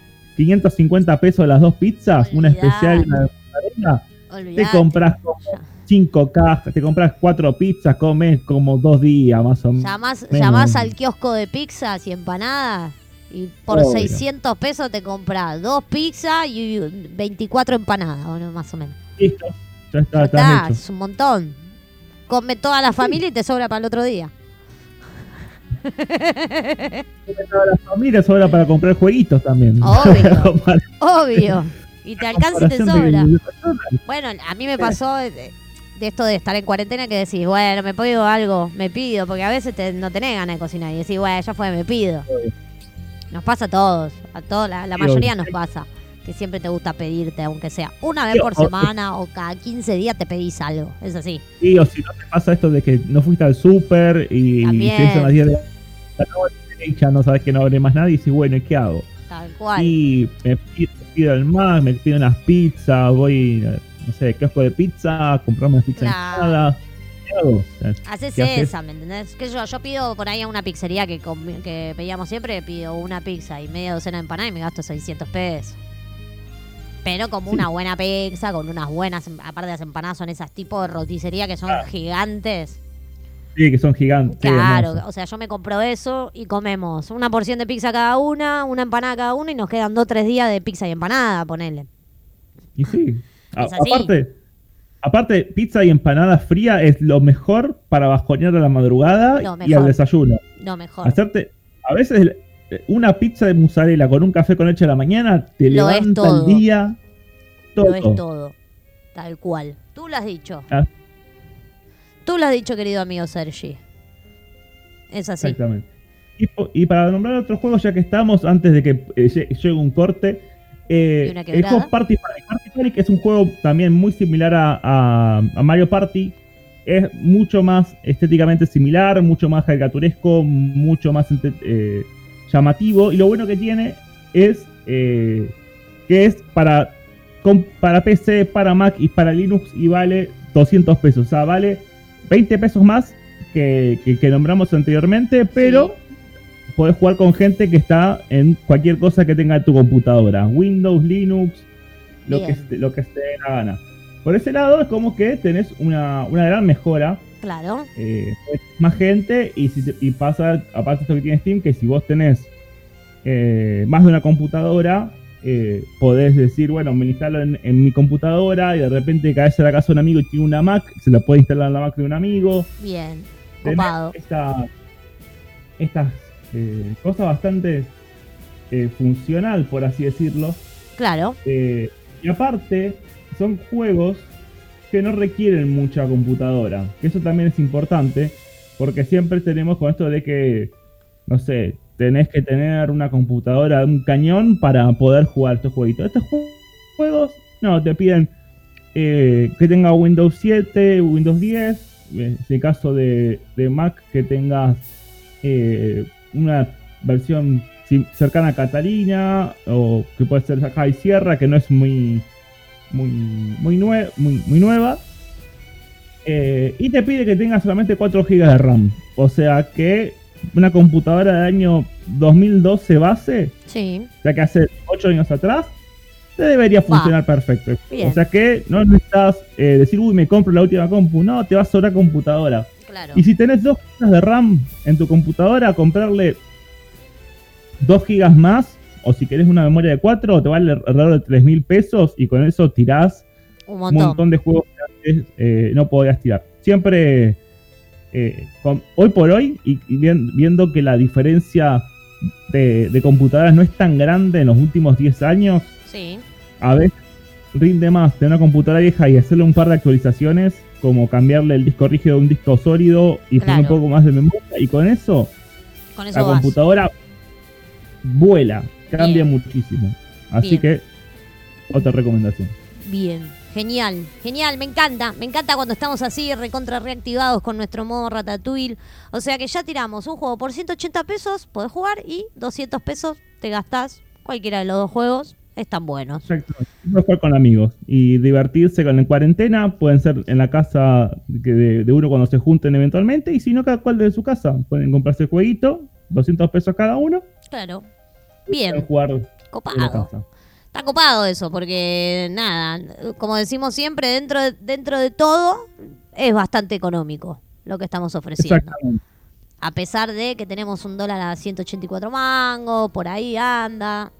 S6: 550 pesos las dos pizzas, una especial y una de. Te compras como cinco cajas, te compras cuatro pizzas, comes como dos días más o menos.
S2: Llamás,
S6: menos.
S2: llamás al kiosco de pizzas y empanadas y por
S6: Obvio.
S2: 600 pesos te compras dos pizzas y 24 empanadas, o no, más o menos.
S6: Listo, ya está,
S2: Ya
S6: está
S2: está,
S6: hecho.
S2: es un montón. Come toda la familia y te sobra para el otro día.
S6: Familia sobra para comprar jueguitos también. *laughs*
S2: Obvio. Obvio. Y te alcanza y te sobra. Bueno, a mí me pasó de, de esto de estar en cuarentena que decís, bueno, me pido algo, me pido, porque a veces te- no tenés ganas de cocinar y decís, bueno, ya fue, me pido. Nos pasa a todos, a todos, la, la mayoría nos pasa, que siempre te gusta pedirte, aunque sea una vez
S6: Sí,
S2: por
S6: o-
S2: semana o cada 15 días te pedís algo, es así.
S6: Sí, o si no te pasa esto de que no fuiste al súper y
S2: También.
S6: las 10 de la noche y ya no sabes que no abre más nadie y dices, bueno, ¿y qué hago?
S2: Tal cual.
S6: Y me pido, me pido el más, me pido unas pizzas, voy, no sé, kiosco de pizza, comprarme una pizza
S2: Claro.
S6: ensalada. ¿Qué hago? O sea,
S2: Haces esa, ¿me entendés? Que yo, yo pido por ahí a una pizzería que, que pedíamos siempre, pido una pizza y media docena de empanadas y me gasto 600 pesos. Pero como una buena pizza, con unas buenas, aparte las empanadas son esas tipos de roticería que son gigantes.
S6: Sí, que son gigantes.
S2: Claro, o sea, yo me compro eso y comemos una porción de pizza cada una, una empanada cada una y nos quedan dos o tres días de pizza y empanada, ponele.
S6: Y sí. *laughs* A- aparte, aparte, pizza y empanada fría es lo mejor para bajonear a la madrugada y al desayuno.
S2: Lo mejor.
S6: Hacerte, a veces una pizza de mozzarella con un café con leche a la mañana te
S2: Lo
S6: levanta
S2: todo.
S6: el día. Todo.
S2: Lo es todo. Tal cual. Tú lo has dicho.
S6: Ah.
S2: Tú lo has dicho, querido amigo Sergi. Es así.
S6: Exactamente. Y, para nombrar otros juegos, ya que estamos, antes de que eh, lle- llegue un corte, eh, el juego Party Panic. Party Panic es un juego también muy similar a, a- a Mario Party. Es mucho más estéticamente similar, mucho más caricaturesco, mucho más eh, llamativo. Y lo bueno que tiene es eh, que es para, con- para PC, para Mac y para Linux y vale 200 pesos. O sea, vale 20 pesos más que, que- que nombramos anteriormente, pero podés jugar con gente que está en cualquier cosa que tenga tu computadora. Windows, Linux, lo que, lo que esté de la gana. Por ese lado es como que tenés una, una gran mejora.
S2: Claro.
S6: eh, más gente y, si te- y pasa, aparte de esto que tiene Steam, que si vos tenés eh, más de una computadora, eh, podés decir, bueno, me instalo en, en mi computadora y de repente caes a la casa de un amigo y tiene una Mac, se la puede instalar en la Mac de un amigo.
S2: Bien, copado.
S6: esta, estas eh, cosas bastante eh, funcional, por así decirlo.
S2: Claro,
S6: y aparte, son juegos que no requieren mucha computadora. Que eso también es importante, porque siempre tenemos con esto de que, no sé, tenés que tener una computadora, un cañón para poder jugar estos jueguitos. Estos ju- juegos, no, te piden eh, que tenga Windows 7, Windows 10, eh, en el caso de, Mac que tengas eh, una versión cercana a Catalina o que puede ser High Sierra que no es muy muy muy, nue- muy, muy nueva Eh, y te pide que tengas solamente 4 GB de RAM o sea que una computadora del año 2012 base
S2: sí.
S6: o sea que hace 8 años atrás te debería funcionar perfecto
S2: Bien.
S6: o sea que no necesitas eh, decir uy me compro la última compu no te va a sobrar computadora
S2: Claro.
S6: y si tenés 2 GB de RAM en tu computadora, comprarle 2 GB más, o si querés una memoria de 4, te vale alrededor de 3 mil pesos y con eso tirás
S2: Un montón.
S6: montón de juegos que antes eh, no podías tirar. Siempre, eh, con- hoy por hoy, y, y vien- viendo que la diferencia de, de computadoras no es tan grande en los últimos 10 años,
S2: Sí,
S6: a veces rinde más tener una computadora vieja y hacerle un par de actualizaciones, como cambiarle el disco rígido a un disco sólido y poner un
S2: Claro.
S6: poco más de memoria. Y con eso,
S2: con
S6: la
S2: vas.
S6: computadora vuela, cambia
S2: Bien.
S6: muchísimo. Así
S2: Bien.
S6: que, otra recomendación.
S2: Bien, genial, genial, me encanta, me encanta cuando estamos así recontra reactivados con nuestro modo Ratatouille. O sea que ya tiramos un juego por 180 pesos, podés jugar y 200 pesos te gastás cualquiera de los dos juegos, están buenos.
S6: Exacto. Puedes jugar con amigos y divertirse con la cuarentena. Pueden ser en la casa de, de uno cuando se junten eventualmente. Y si no, cada cual de su casa. Pueden comprarse el jueguito, 200 pesos cada uno.
S2: Claro. Bien,
S6: jugar
S2: copado. Está copado eso, porque nada, como decimos siempre, dentro de, dentro de todo es bastante económico lo que estamos ofreciendo.
S6: Exactamente.
S2: A pesar de que tenemos un dólar a 184 mangos, por ahí anda.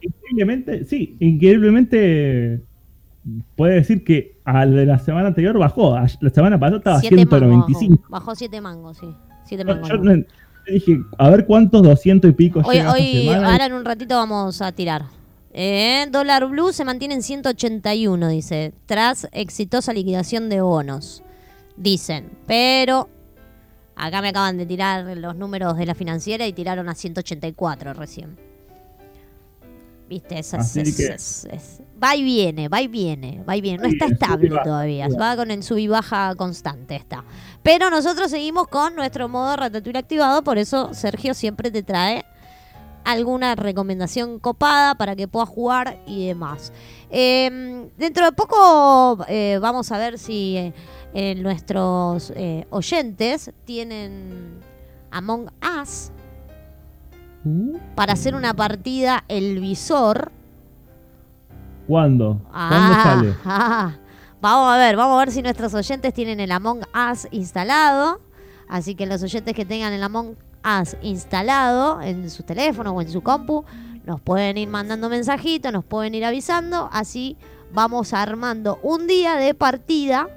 S6: Increíblemente, sí, increíblemente puede decir que a la de la semana anterior bajó. La semana pasada estaba a
S2: Siete mangos
S6: 195.
S2: bajó. Bajó 7 mangos, sí. 7
S6: Yo,
S2: mangos.
S6: yo no- dije, a ver cuántos 200 y pico
S2: Hoy,
S6: llega
S2: hoy ahora en un ratito vamos a tirar. Eh, dólar blue se mantiene en 181, dice, tras exitosa liquidación de bonos. Dicen, pero acá me acaban de tirar los números de la financiera y tiraron a 184 recién. Viste, es, es- es- es- va y viene, va y viene, va y viene. No está estable todavía, va con el sub y baja constante está. Pero nosotros seguimos con nuestro modo Ratatouille activado, por eso Sergio siempre te trae alguna recomendación copada para que puedas jugar y demás. Eh, dentro de poco eh, vamos a ver si eh, eh, nuestros oyentes tienen Among Us para hacer una partida El Visor.
S6: ¿Cuándo? ¿Cuándo
S2: Ah,
S6: sale?
S2: ah. Vamos a ver, vamos a ver si nuestros oyentes tienen el Among Us instalado. Así que los oyentes que tengan el Among Us instalado en su teléfono o en su compu, nos pueden ir mandando mensajitos, nos pueden ir avisando. Así vamos armando un día de partida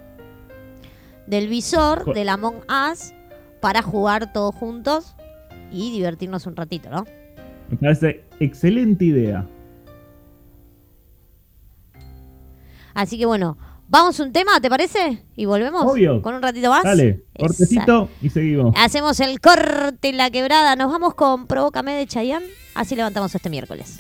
S2: del visor del Among Us para jugar todos juntos y divertirnos un ratito, ¿no?
S6: Me parece excelente idea.
S2: Así que bueno, vamos a un tema, ¿te parece? Y volvemos
S6: Obvio.
S2: con un ratito más.
S6: Dale,
S2: Exacto.
S6: cortecito y seguimos.
S2: Hacemos el corte en la quebrada. Nos vamos con Provócame de Chayanne. Así levantamos este miércoles.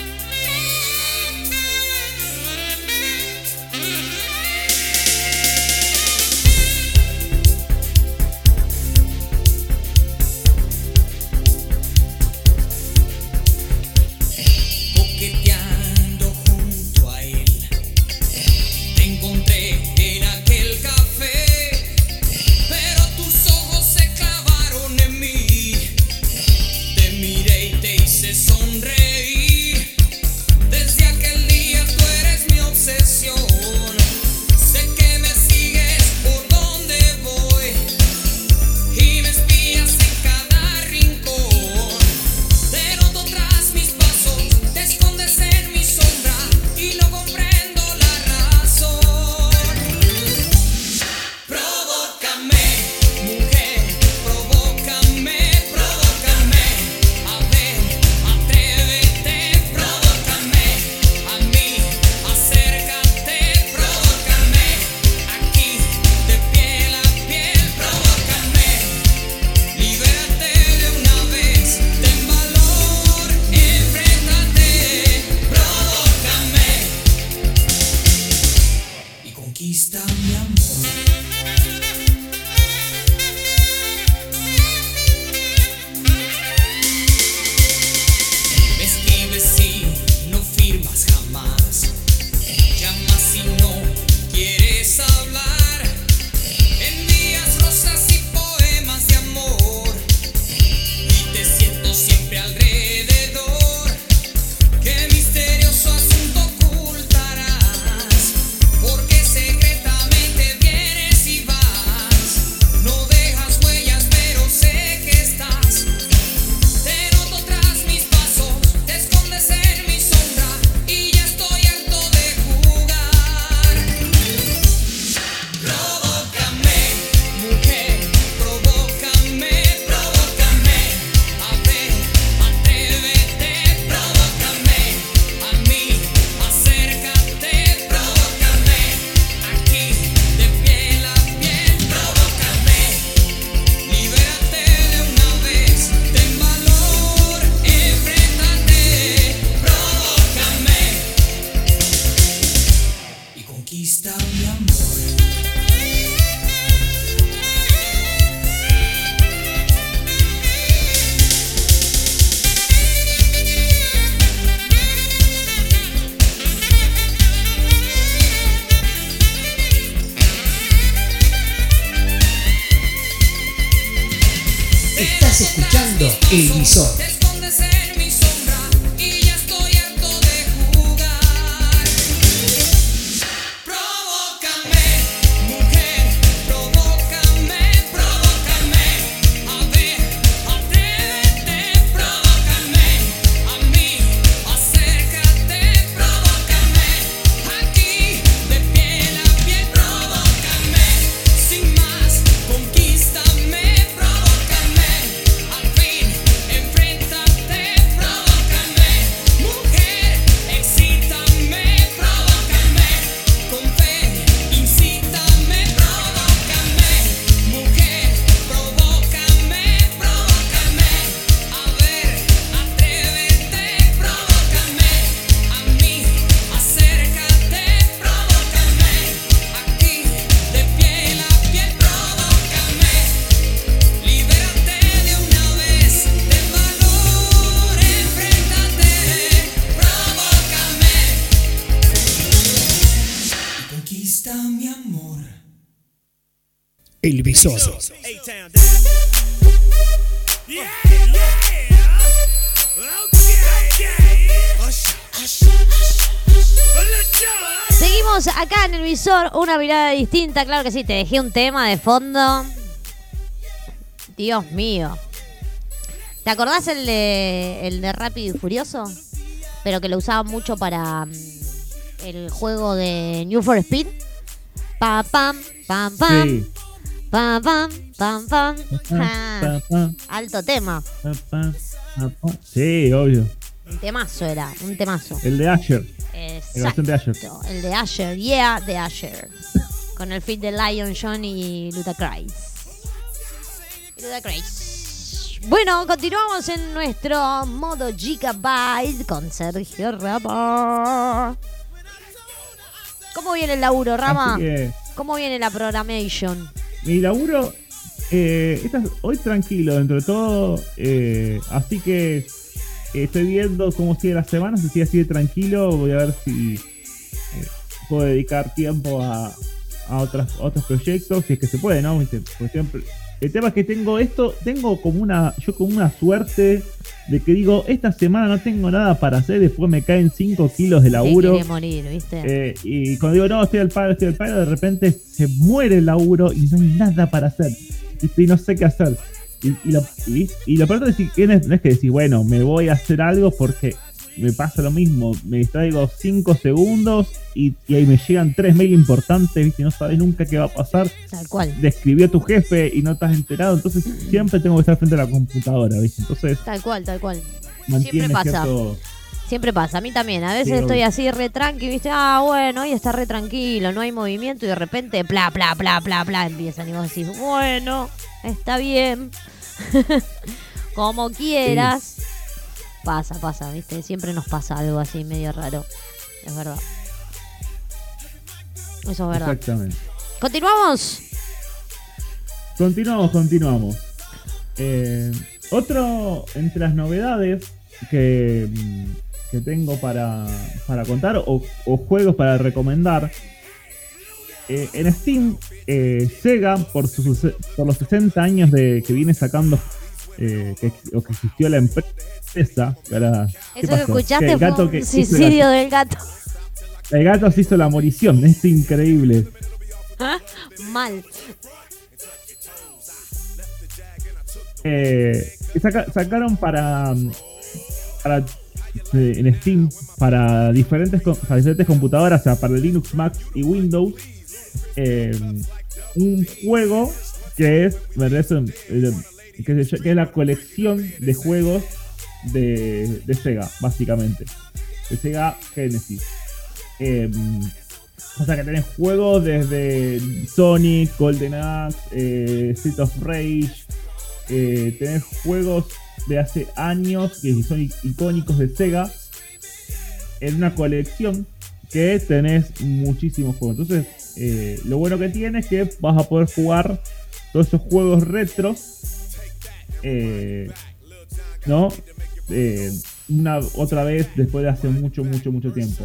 S2: Seguimos acá en el visor, una mirada distinta, claro que sí, te dejé un tema de fondo. Dios mío. ¿Te acordás el de, el de Rápido y Furioso? Pero que lo usaban mucho para mm, el juego de New for Speed. Pam, pam, pam, pam.
S6: Sí.
S2: Pam, pam, pam, pam.
S6: Pa,
S2: Alto tema.
S6: Sí, obvio.
S2: Un temazo era, un temazo.
S6: El de Asher.
S2: Exacto.
S6: canción de Asher.
S2: El de Asher, yeah, de Asher. Con el feat de Lion John y Ludacris. Ludacris. Bueno, continuamos en nuestro modo Gigabyte con Sergio Rama. ¿Cómo viene el laburo, Rama?
S6: Que
S2: ¿Cómo viene la programation?
S6: Mi laburo eh, esta- hoy tranquilo dentro de todo. eh, así que estoy viendo cómo sigue la semana. Si sigue así de tranquilo, voy a ver si eh, puedo dedicar tiempo a, a otras, otros proyectos. Si es que se puede, ¿no? Por ejemplo, el tema es que tengo esto, tengo como una, yo como una suerte de que digo, esta semana no tengo nada para hacer, después me caen 5 kilos de laburo.
S2: quiere morir, ¿viste?
S6: Eh, y cuando digo, no, estoy al paro, estoy al paro, de repente se muere el laburo y no hay nada para hacer. Y, y no sé qué hacer. Y, y lo, y, y lo peor es que no es que decir, bueno, me voy a hacer algo porque me pasa lo mismo. Me distraigo 5 segundos y, y ahí me llegan 3 mails importantes, ¿viste? No sabes nunca qué va a pasar.
S2: Tal cual.
S6: Describió a tu jefe y no estás enterado. Entonces *clears throat* siempre tengo que estar frente a la computadora, ¿viste? Entonces
S2: Tal cual, tal cual.
S6: mantiene
S2: pasa.
S6: cierto.
S2: Siempre pasa, a mí también. A veces
S6: Sí,
S2: estoy así re tranqui, ¿viste? Ah, bueno, hoy está re tranquilo, no hay movimiento y de repente, bla, bla, bla, bla, bla, empiezan y vos decís, bueno, está bien. *laughs* Como quieras. Pasa, pasa, ¿viste? Siempre nos pasa algo así medio raro. Es verdad. Eso es verdad.
S6: Exactamente.
S2: ¿Continuamos?
S6: Continuamos, continuamos. Eh, otro entre las novedades que, mm, que tengo para, para contar o, o juegos para recomendar. eh, en Steam, eh, Sega, por, sus, por los 60 años de que viene sacando eh, que, o que existió la empresa. ¿qué
S2: Eso que escuchaste fue
S6: gato
S2: un
S6: que
S2: suicidio del gato.
S6: el gato se hizo la morición, es increíble.
S2: ¿Ah? Mal.
S6: Eh, saca- sacaron para, para eh, en Steam para diferentes para diferentes computadoras, o sea, para Linux, Mac y Windows, eh, un juego que es ¿verdad? Es, eh, que, es la colección de juegos de, de Sega, básicamente, de Sega Genesis. Eh, o sea que tenés juegos desde Sonic, Golden Axe, eh, Street of Rage, eh, tenés juegos de hace años que son icónicos de Sega en una colección que tenés muchísimos juegos. Entonces, eh, lo bueno que tiene es que vas a poder jugar todos esos juegos retros, eh, ¿no? Eh, una otra vez después de hace mucho, mucho, mucho tiempo.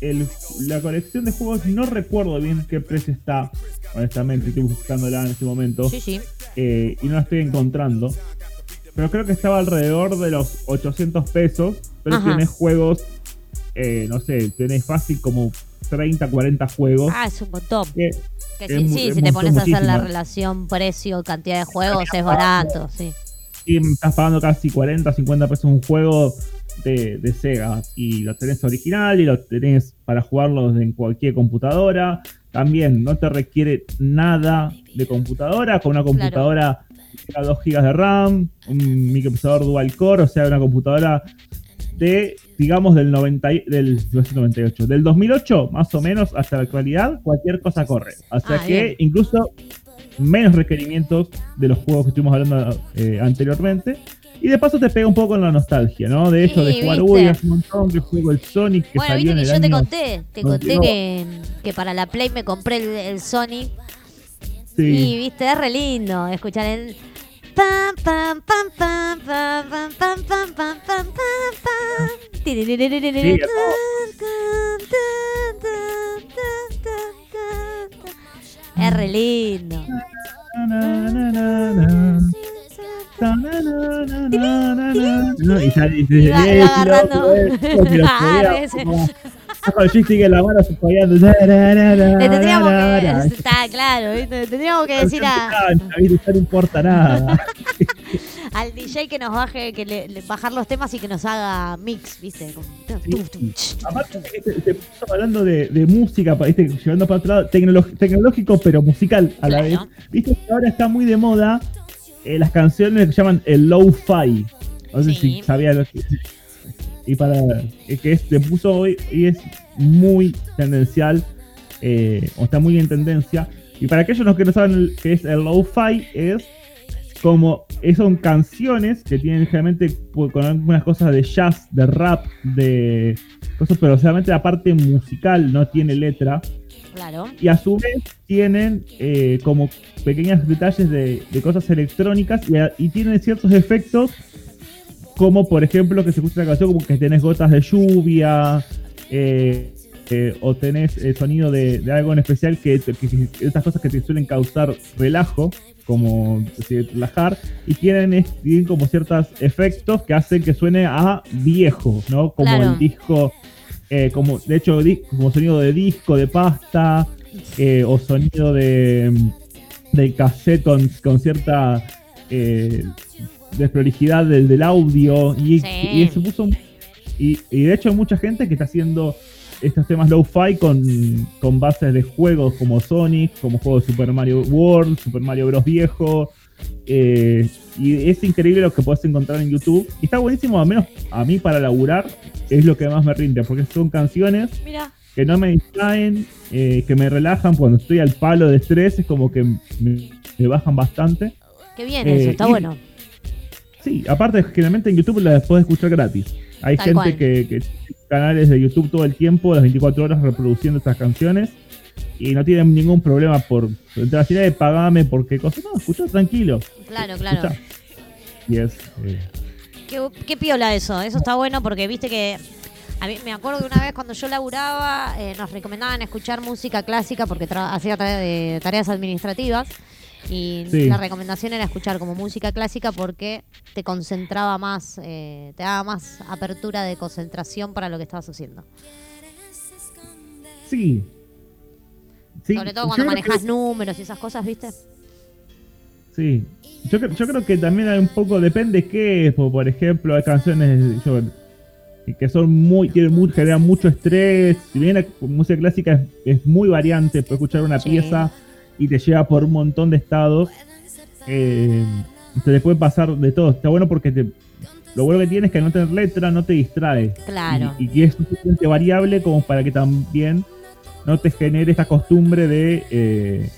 S6: El- la colección de juegos no recuerdo bien qué precio está, honestamente, estoy buscándola en este momento
S2: Sí, sí.
S6: eh, y no la estoy encontrando. pero creo que estaba alrededor de los 800 pesos, pero
S2: Ajá.
S6: tenés juegos, eh, no sé, tenés fácil como 30, 40 juegos.
S2: Ah, es un montón.
S6: que-
S2: sí,
S6: mu-
S2: sí,
S6: es
S2: si te pones a hacer la relación precio-cantidad de juegos, es barato, sí.
S6: y estás pagando casi 40, 50 pesos un juego de, de Sega y lo tenés original y lo tenés para jugarlo en cualquier computadora. También no te requiere nada de computadora, con una computadora que tenga 2 GB de RAM, un microprocesador dual core, o sea, una computadora de, digamos, del, 90, y- del, iba a decir 98, del 2008 más o menos hasta la actualidad, cualquier cosa corre. O sea
S2: Ah,
S6: que
S2: bien.
S6: incluso menos requerimientos de los juegos que estuvimos hablando eh, anteriormente. Y de paso te pega un poco en la nostalgia, ¿no? De eso,
S2: Sí,
S6: de jugar, uy, hace un montón que juego el Sonic que
S2: Bueno,
S6: salió
S2: viste
S6: en
S2: que
S6: el
S2: yo te conté, te conté
S6: 92.
S2: que, que para la Play me compré el, el Sonic
S6: Sí.
S2: y viste, es re lindo escuchar el pam pam. Es re lindo.
S6: No, y sale- eh, eh, en la mano.
S2: Le tendríamos que. Está claro, ¿viste? Le tendríamos que decir a,
S6: No importa nada. *laughs*
S2: al DJ que nos baje, que le, le- bajar los temas y que nos haga mix, ¿viste? Ch.
S6: Aparte, este, te puso hablando de, de música, pa- este, llevando para otro lado, tecnolo- tecnológico pero musical a la
S2: Claro.
S6: vez. Viste que ahora está muy de moda eh, las canciones que se llaman el low-fi. No sé
S2: Sí.
S6: si sabía lo que. Y para. eh, que se puso hoy y es muy tendencial, eh, o está muy en tendencia. Y para aquellos que no saben qué es el low-fi, es como eh, son canciones que tienen generalmente con algunas cosas de jazz, de rap, de cosas, pero solamente la parte musical no tiene letra.
S2: Claro.
S6: Y a su vez tienen eh, como pequeños detalles de, de cosas electrónicas y, a- y tienen ciertos efectos, como por ejemplo que se escucha la canción como que tenés gotas de lluvia, eh, eh, o tenés el sonido de, de algo en especial que, que- que- estas cosas que te suelen causar relajo, como así, relajar, y tienen, tienen como ciertos efectos que hacen que suene a viejo, ¿no? Como
S2: Claro.
S6: el disco, eh, como de hecho como sonido de disco, de pasta, eh, o sonido de, de cassette con, con cierta eh, desprolijidad del, del audio, y,
S2: Sí.
S6: y se puso y, y de hecho hay mucha gente que está haciendo estos temas low-fi con, con bases de juegos como Sonic, como juegos de Super Mario World, Super Mario Bros. viejo. eh, y es increíble lo que puedes encontrar en YouTube. Y está buenísimo, al menos a mí para laburar, es lo que más me rinde, porque son canciones
S2: Mira.
S6: que no me distraen, eh, que me relajan cuando estoy al palo de estrés, es como que me, me bajan bastante.
S2: Qué bien
S6: Eh,
S2: eso, está
S6: y-
S2: bueno.
S6: Sí, aparte generalmente en YouTube las puedes escuchar gratis. Hay
S2: Tal
S6: gente que, que tiene canales de YouTube todo el tiempo, las 24 horas reproduciendo estas canciones y no tienen ningún problema por así de pagame por qué cosa. No, escucha tranquilo.
S2: Claro, claro.
S6: escuchá. Y es eh,
S2: Qué, qué piola eso, eso está bueno porque viste que a mí me acuerdo que una vez cuando yo laburaba eh, nos recomendaban escuchar música clásica porque tra- hacía tarea de tareas administrativas y
S6: Sí.
S2: la recomendación era escuchar como música clásica porque te concentraba más, eh, te daba más apertura de concentración para lo que estabas haciendo.
S6: sí. Sí,
S2: Sobre todo cuando manejas
S6: que-
S2: números y esas cosas, ¿viste?
S6: Sí. Yo, yo creo que también hay un poco, depende qué es, por, por ejemplo, hay canciones yo, que son muy, muy, generan mucho estrés. Si bien la música clásica es, es muy variante, puedes escuchar una
S2: Sí.
S6: pieza y te lleva por un montón de estados. Eh, te le puede pasar de todo. Está bueno porque te, lo bueno que tiene es que al no tener letra no te distrae.
S2: Claro.
S6: Y, y que es suficiente variable como para que también no te genere esta costumbre de, eh,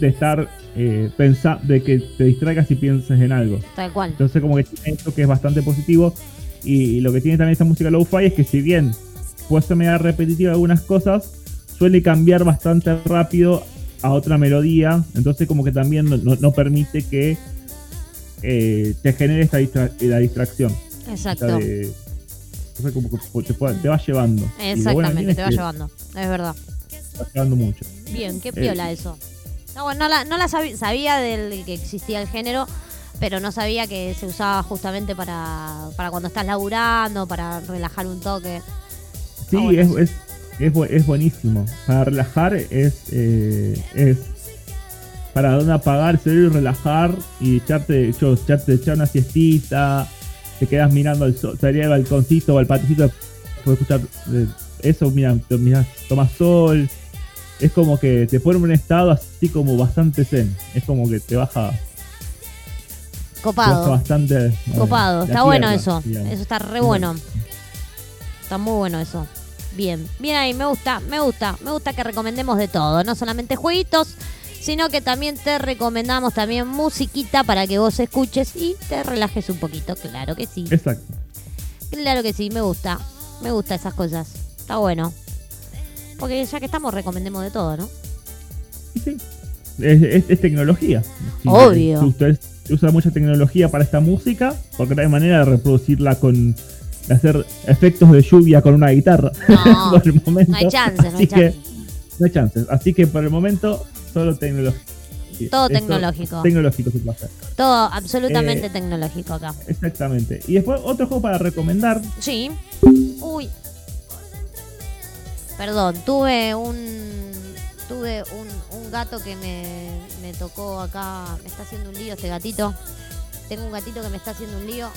S6: de estar eh, pensa de que te distraigas y pienses en algo.
S2: Tal cual.
S6: Entonces como que tiene esto que es bastante positivo. Y, lo que tiene también esta música lo-fi es que si bien puede ser media repetitiva algunas cosas, suele cambiar bastante rápido a otra melodía. Entonces como que también no, permite que eh, te genere esta distra- la distracción.
S2: Exacto.
S6: De- entonces como que te, te va llevando. Bueno
S2: Exactamente, te va
S6: que
S2: llevando. Es verdad.
S6: te va llevando mucho.
S2: Bien, qué
S6: Eh,
S2: piola eso. No, bueno, no la, no la sabi- sabía del que existía el género, pero no sabía que se usaba justamente para, para cuando estás laburando, para relajar un toque.
S6: Sí,
S2: Ah, bueno,
S6: es,
S2: eso.
S6: es, es, es buenísimo. Para relajar es, eh, es para donde apagar el cerebro y relajar y echarte, yo, echarte, echar una siestita, te quedas mirando al sol, salís al balconcito o al paticito, puedes escuchar eh, eso, mira, tomas sol. Es como que te pone en un estado así como bastante zen. Es como que te baja, te baja
S2: Copado.
S6: bastante. eh,
S2: Copado, está bueno eso.
S6: digamos.
S2: Eso está re bueno. Está muy bueno eso. Bien, bien ahí, me gusta, me gusta, me gusta que recomendemos de todo, no solamente jueguitos, sino que también te recomendamos también musiquita para que vos escuches y te relajes un poquito, claro que sí.
S6: Exacto.
S2: Claro que sí, me gusta, me gusta esas cosas. Está bueno. Porque ya que estamos, recomendemos de todo, ¿no?
S6: Es, es- es tecnología. Sí,
S2: Obvio.
S6: Si usted usa mucha tecnología para esta música, porque no hay manera de reproducirla con. Hacer efectos de lluvia con una guitarra.
S2: No, *laughs*
S6: por el momento.
S2: no hay chance, no
S6: Así
S2: hay
S6: que
S2: chance.
S6: no hay chances. Así que por el momento, solo tecnología.
S2: Todo
S6: Esto-
S2: tecnológico.
S6: Tecnológico se puede hacer.
S2: Todo absolutamente
S6: Eh,
S2: tecnológico acá.
S6: Exactamente. Y después, otro juego para recomendar.
S2: Sí. Uy. Perdón, tuve un. Tuve un, un gato que me, me tocó acá. Me está haciendo un lío este gatito. Tengo un gatito que me está haciendo un lío.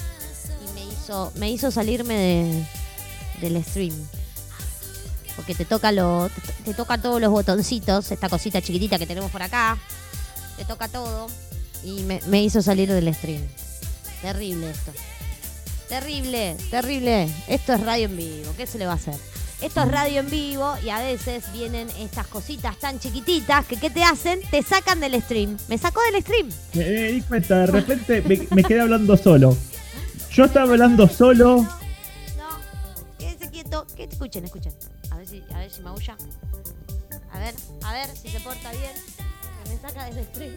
S2: Me hizo, me hizo salirme de, del stream. Porque te toca lo. Te, toca todos los botoncitos. Esta cosita chiquitita que tenemos por acá. Te toca todo. Y me, hizo salir del stream. Terrible esto. Terrible, terrible. Esto es radio en vivo. ¿Qué se le va a hacer? Esto es radio en vivo y a veces vienen estas cositas tan chiquititas que ¿qué te hacen? Te sacan del stream. Me sacó del stream.
S6: Me, me di cuenta, de repente me quedé hablando solo. Yo estaba hablando solo.
S2: No, quédese quieto. Que escuchen, escuchen. A ver si, a ver si maulla. A ver, a ver si se porta bien. Que me saca del stream.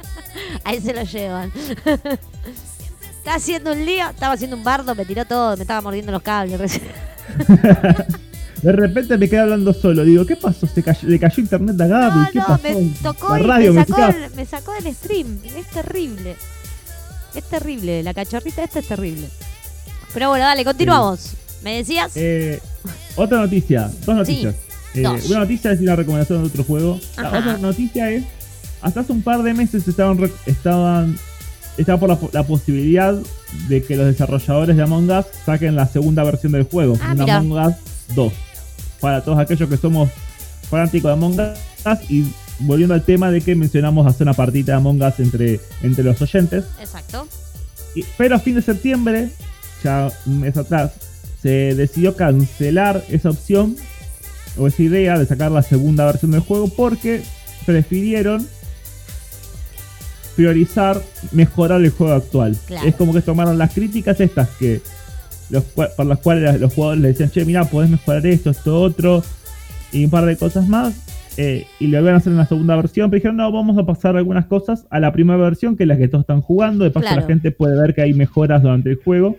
S2: *laughs* Ahí se lo llevan. *laughs* Está haciendo un lío, estaba haciendo un bardo, me tiró todo, me estaba mordiendo los cables. *laughs*
S6: De repente me quedé hablando solo. Digo, ¿qué pasó? ¿Se cayó, ¿Le cayó internet a Gaby? ¿Qué
S2: No,
S6: pasó?
S2: me tocó y
S6: radio
S2: me sacó, del, me sacó del stream. Es terrible. Es terrible. La cachorrita esta es terrible. Pero bueno, dale, continuamos. ¿Me decías?
S6: Eh, otra noticia, dos noticias. Eh,
S2: dos.
S6: Una noticia es una recomendación de otro juego. La
S2: Ajá.
S6: otra noticia es, hasta hace un par de meses estaban, estaban estaba por la, po- la posibilidad de que los desarrolladores de Among Us saquen la segunda versión del juego,
S2: Ah,
S6: un. Among Us 2. Para todos aquellos que somos fanáticos de Among Us y volviendo al tema de que mencionamos hacer una partita de Among Us entre, entre los oyentes.
S2: Exacto.
S6: Y- pero a fin de septiembre, ya un mes atrás, se decidió cancelar esa opción o esa idea de sacar la segunda versión del juego porque prefirieron priorizar mejorar el juego actual.
S2: Claro.
S6: Es como que tomaron las críticas estas que los, por las cuales los jugadores le decían, che, mira, podés mejorar esto, esto, otro, y un par de cosas más. Eh, y lo iban a hacer en la segunda versión, pero dijeron, no, vamos a pasar algunas cosas a la primera versión, que es la que todos están jugando. De paso,
S2: Claro.
S6: la gente puede ver que hay mejoras durante el juego.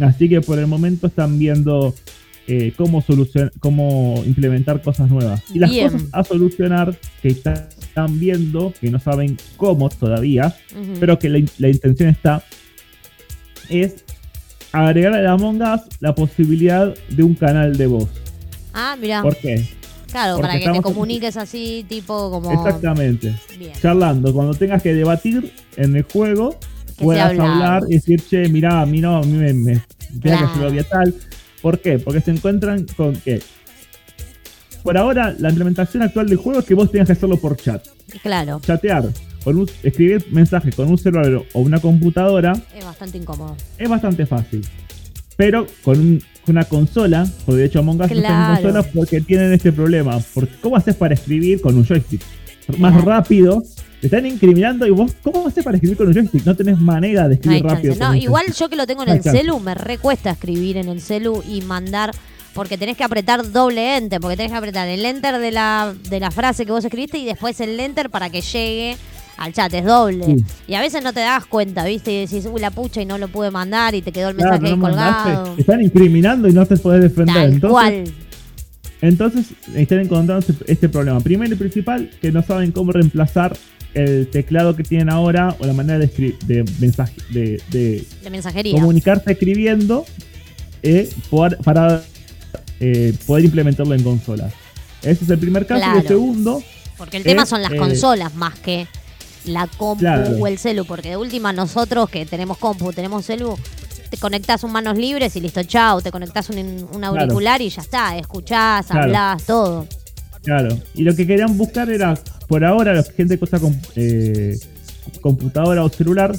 S6: Así que por el momento están viendo eh, cómo, cómo implementar cosas nuevas. Y las
S2: Bien.
S6: cosas a solucionar que está- están viendo, que no saben cómo todavía, pero que la, la intención está, es agregar a Among Us la posibilidad de un canal de voz.
S2: Ah, mira.
S6: ¿Por qué?
S2: Claro,
S6: Porque
S2: para que te comuniques así, tipo como.
S6: Exactamente.
S2: Bien.
S6: Charlando, cuando tengas que debatir en el juego,
S2: Que
S6: puedas hablar y decir, che, mirá, a mí no, a mí me, me que yo lo vi a tal. ¿Por qué? Porque se encuentran con que por ahora la implementación actual del juego es que vos tengas que hacerlo por chat.
S2: Claro,
S6: Chatear, con un, escribir mensajes con un celular o una computadora
S2: es bastante incómodo.
S6: es bastante fácil. Pero con un- una consola, porque de hecho Among Us no
S2: Claro.
S6: en consolas porque tienen este problema. Porque ¿Cómo haces para escribir con un joystick? Más
S2: Claro.
S6: rápido. Te están incriminando y vos, ¿cómo haces para escribir con un joystick? No tenés manera de
S2: No
S6: escribir rápido.
S2: No, igual yo que lo tengo en
S6: No
S2: el
S6: chance.
S2: celu, me recuesta escribir en el celu y mandar. Porque tenés que apretar doble enter, porque tenés que apretar el enter de la, de la frase que vos escribiste y después el enter para que llegue al chat, es doble.
S6: Sí.
S2: Y a veces no te das cuenta, ¿viste? Y decís, uy, la pucha y no lo pude mandar y te quedó el
S6: Claro,
S2: mensaje ahí
S6: no
S2: colgado.
S6: Están incriminando y no te podés defender.
S2: Tal
S6: entonces,
S2: cual.
S6: entonces están encontrando este- problema. Primero y principal, que no saben cómo reemplazar el teclado que tienen ahora o la manera de, de mensaje de, de
S2: De mensajería.
S6: comunicarse escribiendo eh, por- para eh, poder implementarlo en consolas. Ese es el primer caso. Y
S2: Claro.
S6: el segundo,
S2: Porque el tema
S6: es,
S2: son las
S6: eh,
S2: consolas más que la compu
S6: Claro.
S2: o el celu. Porque de última nosotros que tenemos compu, tenemos celu, te conectás un manos libres y listo, chao. Te conectás un, un auricular y ya está. Escuchás,
S6: Claro.
S2: hablás, todo.
S6: Claro. Y lo que querían buscar era, por ahora, la gente que usa eh, computadora o celular,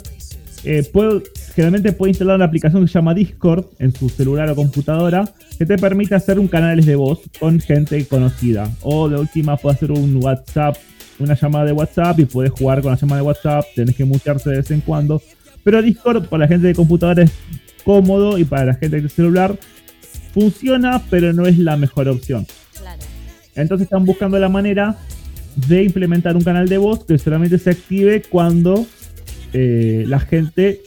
S6: eh, puede- generalmente puede instalar una aplicación que se llama Discord en su celular o computadora, que te permite hacer un canales de voz con gente conocida. O de última, puede hacer un WhatsApp, una llamada de WhatsApp y puedes jugar con la llamada de WhatsApp, tenés que mutearse de vez en cuando. Pero Discord para la gente de computadora es cómodo y para la gente de celular funciona, pero no es la mejor opción. Entonces están buscando la manera de implementar un canal de voz que solamente se active cuando eh, la gente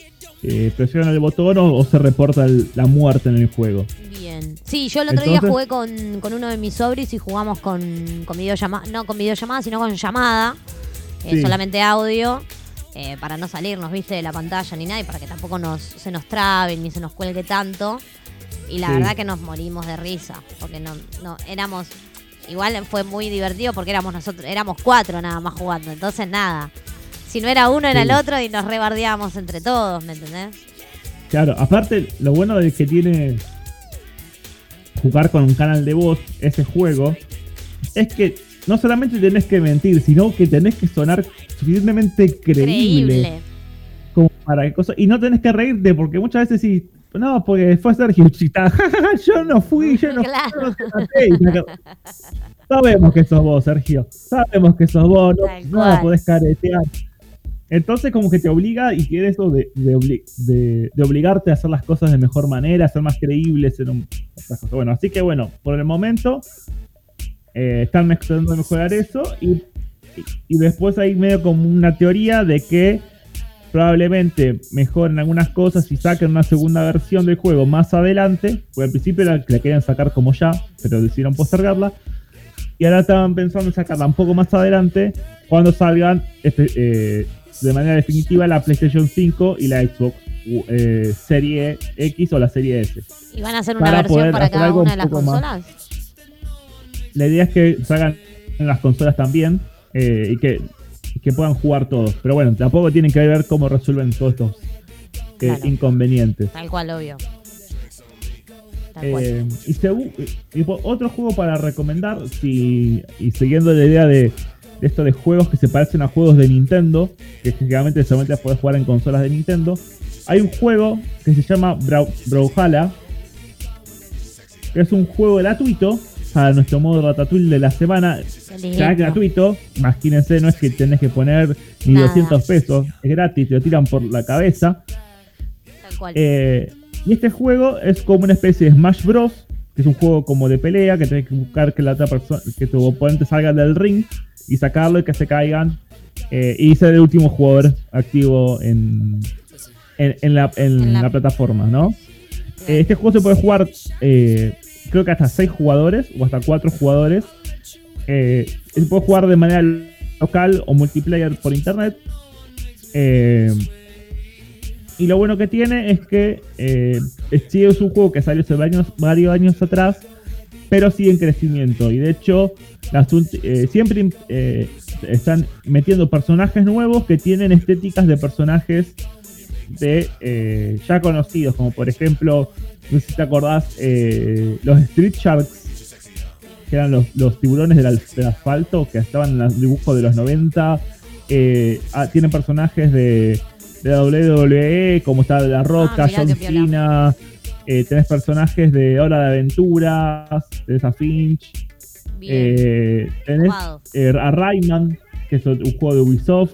S6: eh, presiona el botón o, o se reporta el- la muerte en el juego.
S2: Bien. Sí, yo el otro día jugué con, con uno de mis sobris y jugamos con, con videollamada. No con videollamada, sino con llamada. eh. Solamente audio. eh, para no salirnos, viste, de la pantalla ni nada. Y para que tampoco nos, se nos trabe ni se nos cuelgue tanto. Y la
S6: Sí.
S2: verdad que nos morimos de risa. Porque no, no éramos. Igual fue muy divertido porque éramos nosotros, éramos cuatro nada más jugando. Entonces nada. Si no era uno, era
S6: Sí.
S2: el otro y nos rebardeábamos entre todos, ¿me entendés?
S6: Claro, aparte, lo bueno de que tiene jugar con un canal de voz ese juego es que no solamente tenés que mentir, sino que tenés que sonar suficientemente creíble.
S2: Creíble.
S6: Como para qué cosa. Y no tenés que reírte, porque muchas veces sí. No, porque fue Sergio Chita. *laughs* yo no fui, yo no
S2: Claro.
S6: yo no te maté", y saca- Sabemos que sos vos, Sergio. Sabemos que sos vos, no, no podés caretear. Entonces como que te obliga y quiere eso de, de, de- de obligarte a hacer las cosas de mejor manera, ser más creíble, ser un. Bueno, así que bueno, por el momento eh, están tratando de mejorar eso y, y- y después hay medio como una teoría de que probablemente mejoren algunas cosas y saquen una segunda versión del juego más adelante, porque al principio la, la querían sacar como ya, pero decidieron postergarla. Y ahora estaban pensando en sacarla un poco más adelante cuando salgan este, eh, de manera definitiva la PlayStation 5 y la Xbox eh, Serie X o la Serie S.
S2: ¿Y van a hacer una
S6: Para
S2: versión para cada una
S6: un
S2: de las
S6: más.
S2: consolas?
S6: La idea es que salgan en las consolas también eh, y, que, que puedan jugar todos. Pero bueno, tampoco tienen que ver cómo resuelven todos estos eh,
S2: Claro.
S6: inconvenientes.
S2: Tal cual, obvio.
S6: Eh, y, y otro juego para recomendar, si, y siguiendo la idea de, de esto de juegos que se parecen a juegos de Nintendo, que generalmente solamente las podés jugar en consolas de Nintendo, hay un juego que se llama Brau- Brawlhalla, que es un juego gratuito para nuestro modo Ratatouille de la semana. Ya es gratuito, imagínense, no es que tenés que poner ni
S2: Nada.
S6: 200 pesos, es gratis, te lo tiran por la cabeza.
S2: Tal cual.
S6: Eh, y este juego es como una especie de Smash Bros. Que es un juego como de pelea, que tenés que buscar que la otra persona, que tu oponente salga del ring y sacarlo y que se caigan. eh, y ser el último jugador activo en, en, en la, en
S2: la-
S6: la plataforma, ¿no? Eh, este juego se puede jugar, eh, creo que hasta 6 jugadores o hasta 4 jugadores. Se puede jugar de manera local o multiplayer por internet. Y lo bueno que tiene es que eh, es- un juego que salió hace varios, varios años atrás, pero sigue en crecimiento. Y de hecho, las eh, siempre eh, están metiendo personajes nuevos que tienen estéticas de personajes de eh, ya conocidos, como por ejemplo, no sé si te acordás, eh, los Street Sharks, que eran los, los tiburones del, del asfalto, que estaban en los dibujos de los 90. eh, ah, tienen personajes de, de WWE, como está La Roca,
S2: Ah,
S6: John. Cena. Eh, tenés personajes de Hora de Aventuras, de esa Finch.
S2: Bien.
S6: Eh, tenés eh, a Rayman, que es un juego de Ubisoft.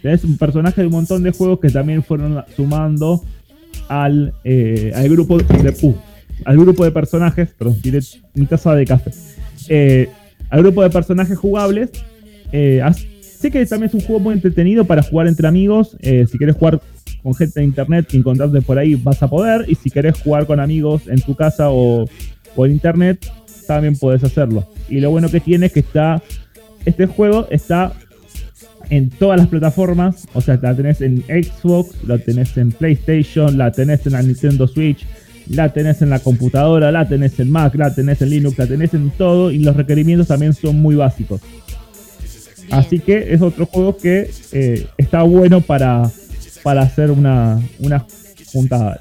S6: Tenés un personaje de un montón de juegos que también fueron sumando al, eh, al grupo de uh, al grupo de personajes. Perdón, tiré mi taza de café. Eh, al grupo de personajes jugables. Así que también es un juego muy entretenido para jugar entre amigos. Si querés jugar con gente de internet y encontrarte por ahí, vas a poder. Y si querés jugar con amigos en tu casa o por internet, también puedes hacerlo. Y lo bueno que tiene es que está. Este juego está en todas las plataformas. O sea, la tenés en Xbox, la tenés en PlayStation, la tenés en la Nintendo Switch, la tenés en la computadora, la tenés en Mac, la tenés en Linux, la tenés en todo. Y los requerimientos también son muy básicos.
S2: Bien.
S6: Así que es otro juego que eh, está bueno para, para hacer una, una juntada.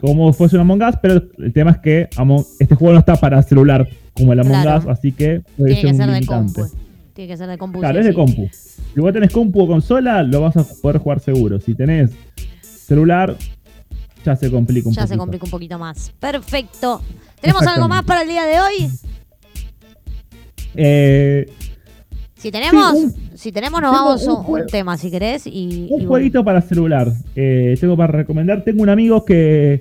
S6: Como fuese un Among Us, pero el tema es que Among- este juego no está para celular como el Among
S2: Claro.
S6: Us, así que puede
S2: Tiene que
S6: ser un
S2: ser de compu. Tiene que ser de compu.
S6: Claro,
S2: sí,
S6: es de compu. Si vos tenés compu o consola, lo vas a poder jugar seguro. Si tenés celular, ya se complica un
S2: Ya se
S6: poquito.
S2: complica un poquito más. Perfecto. ¿Tenemos algo más para el día de hoy?
S6: Eh,
S2: Si tenemos,
S6: Sí,
S2: si tenemos, nos vamos
S6: un
S2: a un, tema, si querés. Y,
S6: un
S2: y bueno.
S6: jueguito para celular. Eh, tengo para recomendar. Tengo un amigo que,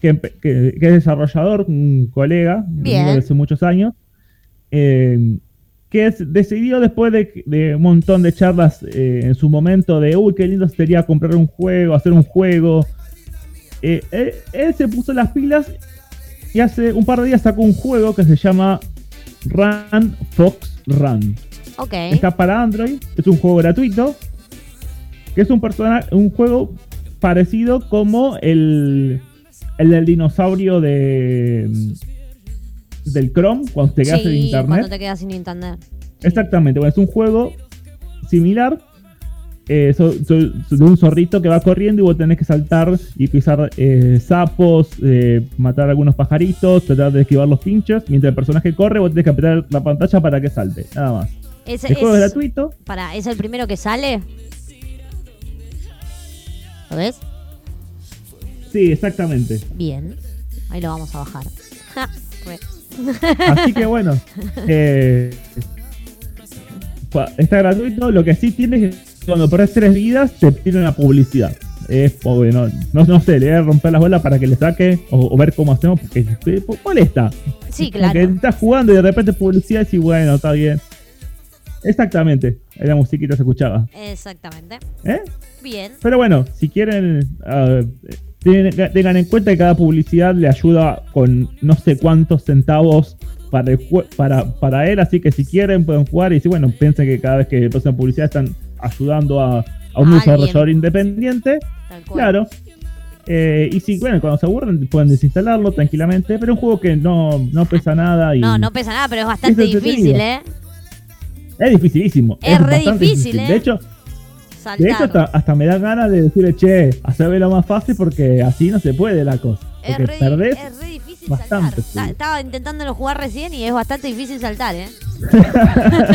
S6: que, empe- que- que es desarrollador, un colega, un
S2: Bien.
S6: amigo de hace muchos años, eh, que es- decidió después de, de un montón de charlas eh, en su momento de, uy, qué lindo sería comprar un juego, hacer un juego. Él, él se puso las pilas y hace un par de días sacó un juego que se llama Run Fox Run.
S2: Ok.
S6: Está para Android, es un juego gratuito. Que es un persona, un juego parecido como el, el del dinosaurio de del Chrome cuando te quedas
S2: Sí,
S6: internet.
S2: cuando te quedas sin internet.
S6: Exactamente, bueno, es un juego similar. eh, so- so- so- de un zorrito que va corriendo y vos tenés que saltar y pisar eh, sapos, eh, matar algunos pajaritos, tratar de esquivar los pinchos. Mientras el personaje corre, vos tenés que apretar la pantalla para que salte. Nada más.
S2: Ese
S6: El juego es
S2: es,
S6: gratuito.
S2: para, ¿Es el primero que sale? ¿Lo ves?
S6: Sí, exactamente.
S2: Bien. Ahí lo vamos a bajar. Ja.
S6: Así que bueno, *laughs* eh, está gratuito. Lo que sí tiene es que cuando perdés tres vidas te pide una publicidad. Es pobre, no, no, no sé, le voy a romper las bolas para que le saque o, o ver cómo hacemos porque molesta.
S2: Sí, claro.
S6: estás jugando y de repente publicidad y bueno, está bien. Exactamente, la musiquita se escuchaba.
S2: Exactamente.
S6: ¿Eh?
S2: Bien.
S6: Pero bueno, si quieren, ten- tengan en cuenta que cada publicidad le ayuda con no sé cuántos centavos para, el para, para él, así que si quieren pueden jugar y si bueno, piensen que cada vez que pasan publicidad están ayudando a, a un desarrollador independiente.
S2: Tal cual.
S6: Claro. Eh, y si, bueno, cuando se aburren pueden desinstalarlo tranquilamente, pero es un juego que no, no pesa nada y
S2: No, no pesa nada, pero es bastante
S6: Es
S2: difícil, ¿eh?
S6: Es dificilísimo.
S2: Es re
S6: bastante
S2: difícil, ¿eh?
S6: De hecho,
S2: Saltar.
S6: De hecho, hasta, hasta me da ganas de decirle, che, haceme lo más fácil porque así no se puede la cosa.
S2: es, re,
S6: perdés
S2: es re difícil
S6: bastante.
S2: saltar. Estaba intentándolo jugar recién y es bastante difícil saltar, ¿eh? *laughs*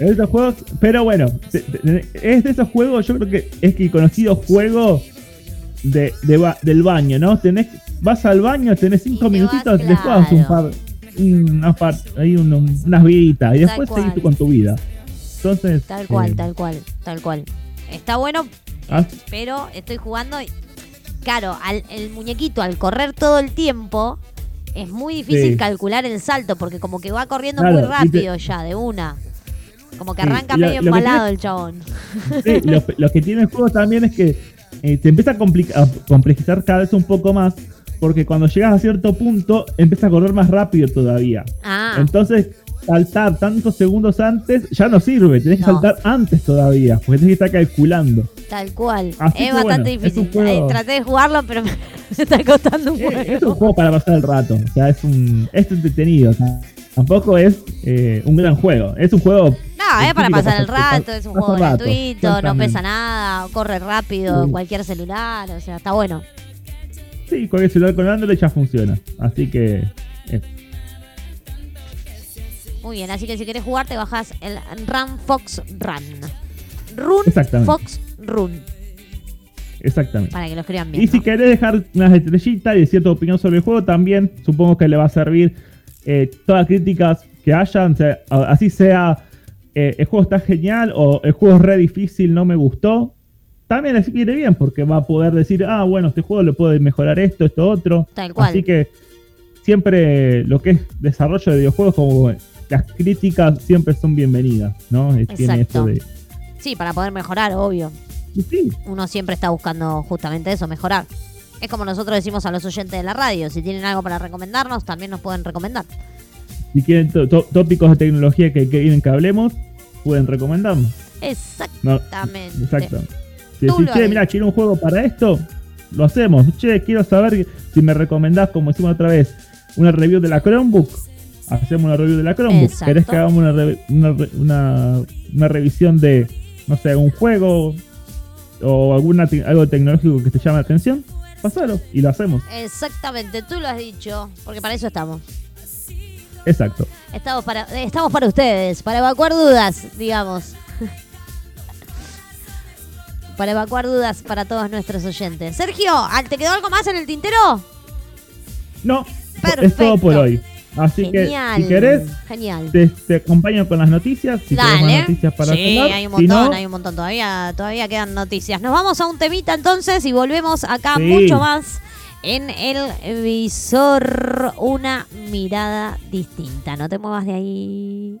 S6: estos juegos. Pero bueno, es de esos juegos, yo creo que es que el conocido juego de, de ba- del baño, ¿no? Tenés, vas al baño, tenés cinco minutitos, después das un par, una par, ahí un- un- unas viditas y después seguís tú con tu vida. Entonces.
S2: Tal cual,
S6: eh,
S2: tal cual, tal cual. Está bueno,
S6: ah,
S2: pero estoy jugando y. Claro, al, el muñequito al correr todo el tiempo es muy difícil
S6: Sí.
S2: calcular el salto porque como que va corriendo
S6: Claro,
S2: muy
S6: te-
S2: rápido ya, de una. Como que arranca
S6: lo-
S2: medio embalado
S6: tiene-
S2: el chabón.
S6: Sí, lo, *laughs* lo que tiene el juego también es que eh, te empieza a, complica- a complejizar cada vez un poco más. Porque cuando llegas a cierto punto, empieza a correr más rápido todavía.
S2: Ah,
S6: Entonces, saltar tantos segundos antes ya no sirve. Tenés que saltar antes todavía. Porque tenés que estar calculando.
S2: tal cual.
S6: Así
S2: es
S6: que
S2: bastante
S6: bueno, es
S2: difícil.
S6: juego-
S2: Eh, traté de jugarlo, pero *laughs* me está costando un
S6: Eh,
S2: huevo.
S6: es un juego para pasar el rato. O sea, es un es entretenido. o sea, tampoco es eh, un gran juego. Es un juego.
S2: No, es para pasar el rato, es un juego gratuito, no pesa nada, corre rápido,
S6: Sí.
S2: cualquier celular, o sea, está bueno.
S6: Sí, cualquier celular con Android ya funciona. Así que. eh,
S2: Muy bien, así que si querés jugar te bajas el Run Fox Run. Run. Fox Run,
S6: exactamente.
S2: para que lo escriban bien.
S6: Y si querés dejar unas estrellitas y cierta opinión sobre el juego, también supongo que le va a servir eh, todas las críticas que hayan. o sea, así sea, eh, el juego está genial o el juego es re difícil, no me gustó. También les viene bien porque va a poder decir, ah, bueno, este juego le puede mejorar esto, esto, otro.
S2: Tal cual.
S6: Así que siempre lo que es desarrollo de videojuegos, como las críticas siempre son bienvenidas, ¿no? Tiene
S2: Exacto.
S6: esto de...
S2: Sí, para poder mejorar, obvio.
S6: sí,
S2: Uno siempre está buscando justamente eso, mejorar. Es como nosotros decimos a los oyentes de la radio, si tienen algo para recomendarnos, también nos pueden recomendar.
S6: si quieren tópicos de tecnología que, quieren que hablemos, pueden recomendarnos. No,
S2: Exactamente.
S6: Si decís, che, mira, quiero un juego para esto, lo hacemos. Che, quiero saber si me recomendás, como hicimos otra vez, una review de la Chromebook. Hacemos una review de la Chromebook.
S2: Exacto.
S6: ¿Querés que hagamos una, re- una, una, una revisión de, no sé, un juego o alguna algo tecnológico que te llame la atención? Pasalo y lo hacemos.
S2: Exactamente, tú lo has dicho, porque para eso estamos.
S6: Exacto.
S2: Estamos para, estamos para ustedes, para evacuar dudas, digamos. Para evacuar dudas para todos nuestros oyentes. Sergio, ¿ah, ¿te quedó algo más en el tintero?
S6: No,
S2: Perfecto.
S6: es todo por hoy. Así
S2: Genial.
S6: que, si querés,
S2: Genial.
S6: te, te acompaño con las noticias. Si más
S2: Dale.
S6: noticias para
S2: sí, hay un
S6: Si
S2: montón,
S6: no,
S2: hay un montón. Todavía, todavía quedan noticias. Nos vamos a un temita entonces y volvemos acá
S6: Sí.
S2: mucho más en el visor. Una mirada distinta. No te muevas de ahí.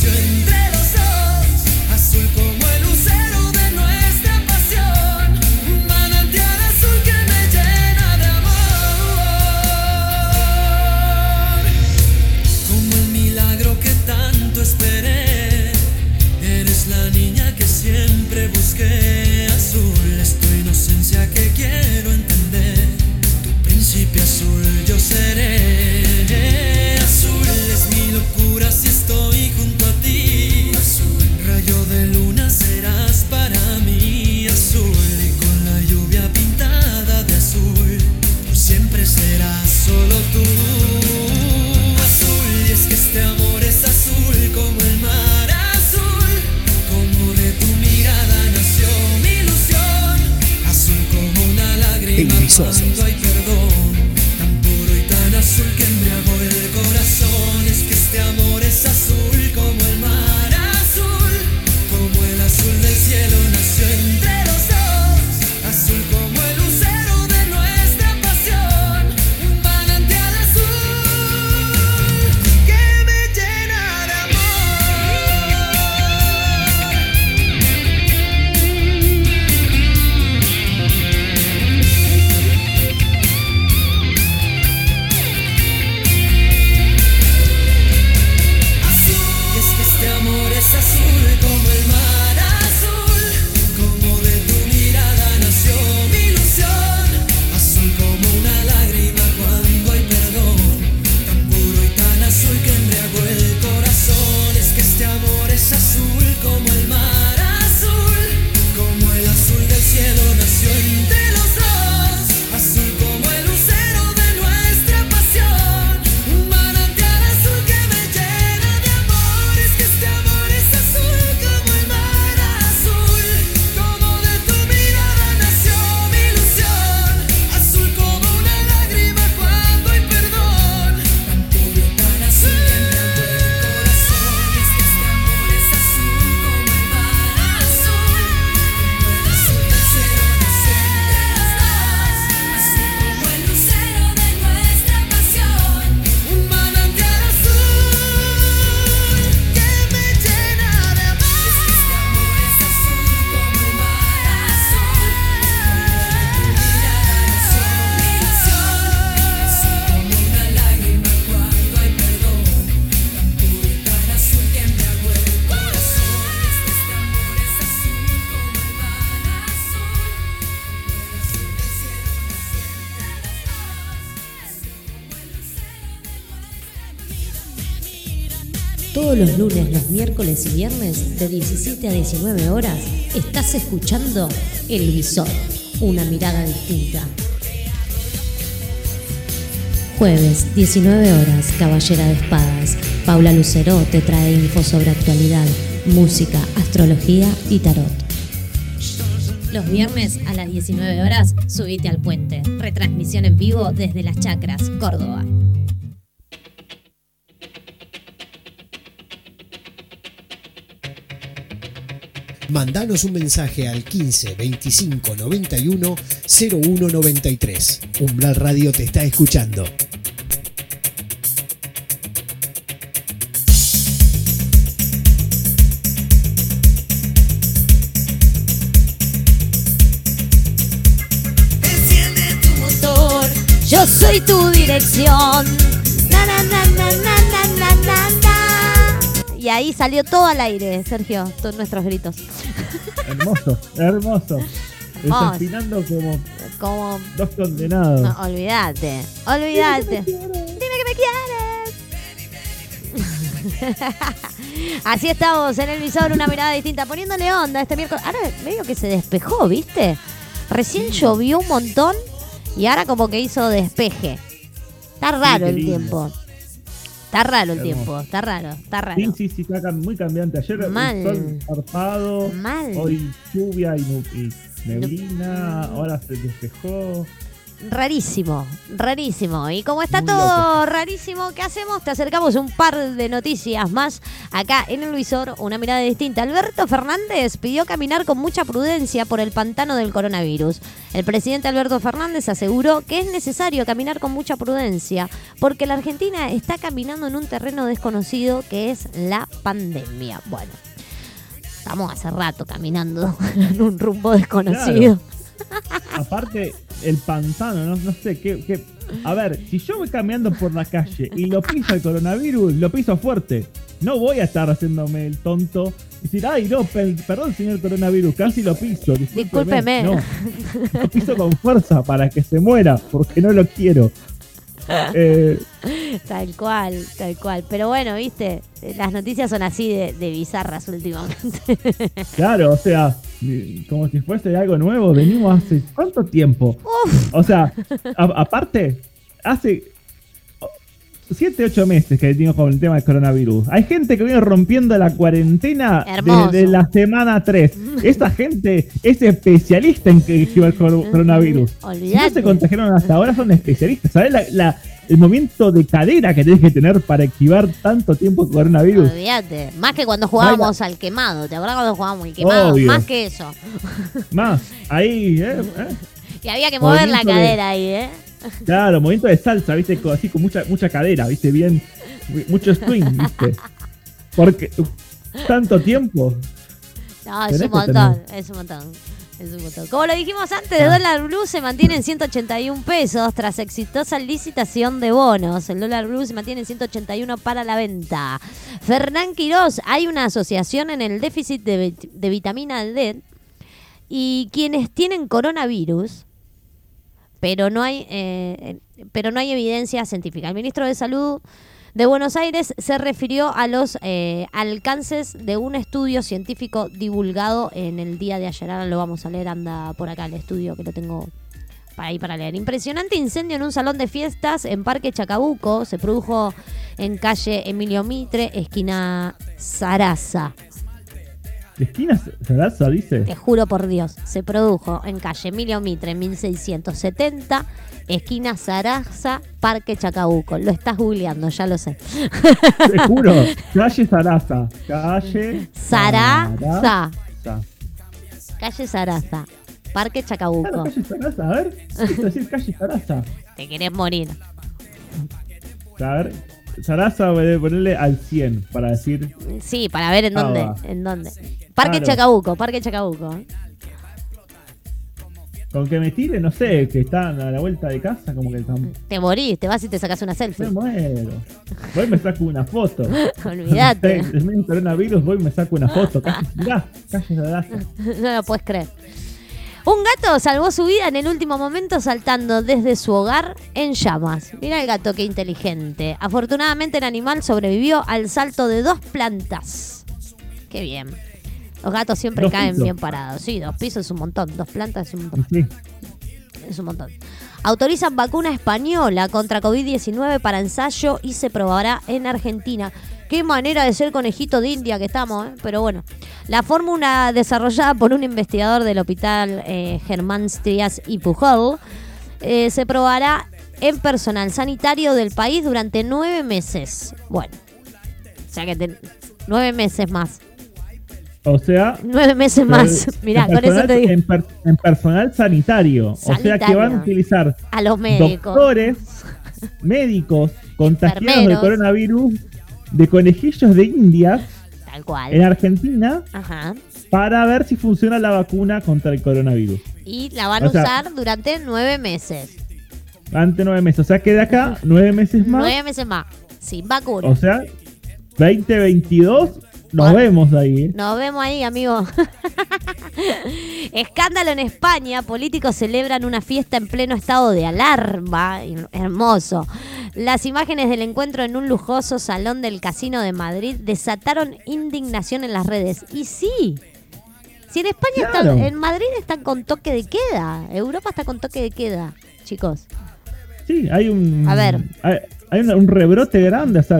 S5: cielo
S7: y viernes de 17 a 19 horas estás escuchando El Visor, una mirada distinta. Jueves, 19 horas, Caballera de Espadas. Paula Lucero te trae info sobre actualidad, música, astrología y tarot. Los viernes a las 19 horas, subite al puente. Retransmisión en vivo desde Las Chacras, Córdoba.
S3: mandanos un mensaje al 15 25 91 01 93. Umbral Radio te está escuchando.
S1: Enciende tu motor,
S2: Yo soy tu dirección. Y ahí salió todo al aire, Sergio, todos nuestros gritos.
S6: Hermoso, hermoso. Desafinando como
S2: Como,
S6: dos condenados.
S2: no, olvídate, olvídate. Dime que me quieres. Así estamos en el visor, una mirada distinta, poniéndole onda este miércoles. Ahora medio que se despejó, ¿viste? Recién llovió un montón y ahora como que hizo despeje. Está raro el tiempo. Está raro el
S6: Hermoso.
S2: tiempo, está raro, está raro.
S6: Sí, sí, sí, está muy cambiante. Ayer
S2: Mal.
S6: el sol zarpado,
S2: Mal.
S6: hoy lluvia y, y neblina, ahora se despejó.
S2: Rarísimo, rarísimo. Y como está
S6: Muy
S2: todo rarísimo, ¿qué hacemos? Te acercamos un par de noticias más acá en el visor, una mirada distinta. Alberto Fernández pidió caminar con mucha prudencia por el pantano del coronavirus. El presidente Alberto Fernández aseguró que es necesario caminar con mucha prudencia porque la Argentina está caminando en un terreno desconocido que es la pandemia. Bueno, estamos hace rato caminando *laughs* en un rumbo desconocido.
S6: Aparte, el pantano, no, no sé qué, qué- A ver, si yo voy caminando por la calle y lo piso el coronavirus, lo piso fuerte. No voy a estar haciéndome el tonto y decir, ay, no, per- perdón, señor coronavirus, casi lo piso.
S2: Discúlpeme.
S6: discúlpeme". No, lo piso con fuerza para que se muera, porque no lo quiero. *laughs* Eh,
S2: Tal cual, tal cual. Pero bueno, viste, las noticias son así de, de bizarras últimamente. *laughs*
S6: Claro, o sea, como si fuese algo nuevo, venimos hace cuánto tiempo. O sea, a- aparte, hace 7, 8 meses que venimos con el tema del coronavirus. Hay gente que viene rompiendo la cuarentena
S2: Hermoso.
S6: desde la semana 3. Esta gente es especialista en que el cor- coronavirus. Si no se contagiaron hasta ahora, son especialistas. ¿Sabes la- la- el movimiento de cadera que tienes que tener para esquivar tanto tiempo el coronavirus?
S2: Olvídate. Más que cuando jugábamos al quemado. ¿Te acuerdas cuando jugábamos al quemado?
S6: Obvio.
S2: Más que eso.
S6: Más, ahí, ¿eh? ¿eh? *laughs*
S2: Y había que mover la
S6: de-
S2: cadera ahí, ¿eh? *laughs*
S6: Claro, movimiento de salsa, viste, así con mucha, mucha cadera, viste, bien, mucho swing, viste. Porque tanto tiempo.
S2: No, es un montón, es un montón. Es un montón. Como lo dijimos antes, el dólar blue se mantiene en 181 pesos tras exitosa licitación de bonos. El dólar blue se mantiene en 181 para la venta. Fernán Quirós, hay una asociación en el déficit de, de vitamina D y quienes tienen coronavirus, pero no hay, eh, pero no hay evidencia científica. El ministro de Salud de Buenos Aires se refirió a los eh, alcances de un estudio científico divulgado en el día de ayer. Ahora lo vamos a leer, anda por acá el estudio que lo tengo para ahí para leer. Impresionante incendio en un salón de fiestas en Parque Chacabuco. Se produjo en calle Emilio Mitre, esquina Sarasa.
S6: ¿De esquina Sarasa dice?
S2: Te juro por Dios, se produjo en calle Emilio Mitre, 1670, esquina Sarasa, Parque Chacabuco. Lo estás googleando, ya lo sé.
S6: Te *laughs* juro, calle Sarasa. Calle
S2: Sarasa. Calle Sarasa, Parque
S6: Claro,
S2: Chacabuco.
S6: calle Sarasa, a ver. *laughs* Decir, calle Sarasa.
S2: Te querés morir.
S6: A ver, Sarasa voy a ponerle al 100 para decir.
S2: Sí, para ver en
S6: Ah,
S2: dónde.
S6: va.
S2: En dónde. Parque
S6: Claro.
S2: Chacabuco, Parque Chacabuco.
S6: Con que me tire, no sé, que están a la vuelta de casa, como que están.
S2: Te morís, te vas y te sacas una selfie.
S6: Me muero. Voy y me saco una foto. *laughs*
S2: Olvídate.
S6: El mismo coronavirus, voy y me saco una foto. *laughs* Mirá, Sarasa.
S2: no lo puedes creer. Un gato salvó su vida en el último momento saltando desde su hogar en llamas. Mira el gato, qué inteligente. Afortunadamente el animal sobrevivió al salto de dos plantas. Qué bien. Los gatos siempre
S6: Dos
S2: caen
S6: pisos.
S2: bien parados. Sí, dos pisos es un montón. Dos plantas es un montón.
S6: Sí.
S2: Es un montón. Autorizan vacuna española contra COVID-19 para ensayo y se probará en Argentina. Qué manera de ser conejito de India que estamos, ¿eh? pero bueno. La fórmula desarrollada por un investigador del hospital eh, Germán Trias y Pujol eh, se probará en personal sanitario del país durante nueve meses. Bueno, o sea que ten- nueve meses más.
S6: O sea,
S2: Nueve meses más. Mirá, con eso te digo.
S6: En, per- en personal sanitario. O sea que van a utilizar
S2: A los médicos.
S6: doctores, médicos contagiados de coronavirus de conejillos de India
S2: Tal cual.
S6: en Argentina
S2: Ajá.
S6: para ver si funciona la vacuna contra el coronavirus.
S2: Y la van a
S6: sea-
S2: usar durante nueve meses.
S6: Ante nueve meses. O sea que de acá nueve meses más.
S2: Nueve meses más. Sin vacuna.
S6: O sea, 2022 nos
S2: Bueno.
S6: vemos ahí. ¿eh?
S2: Nos vemos ahí, amigo. *laughs* Escándalo en España. Políticos celebran una fiesta en pleno estado de alarma. Hermoso. Las imágenes del encuentro en un lujoso salón del Casino de Madrid desataron indignación en las redes. Y sí. Si en España
S6: Claro.
S2: están, en Madrid están con toque de queda. Europa está con toque de queda, chicos.
S6: Sí, hay un.
S2: A ver.
S6: Hay, hay una- un rebrote grande. O sea,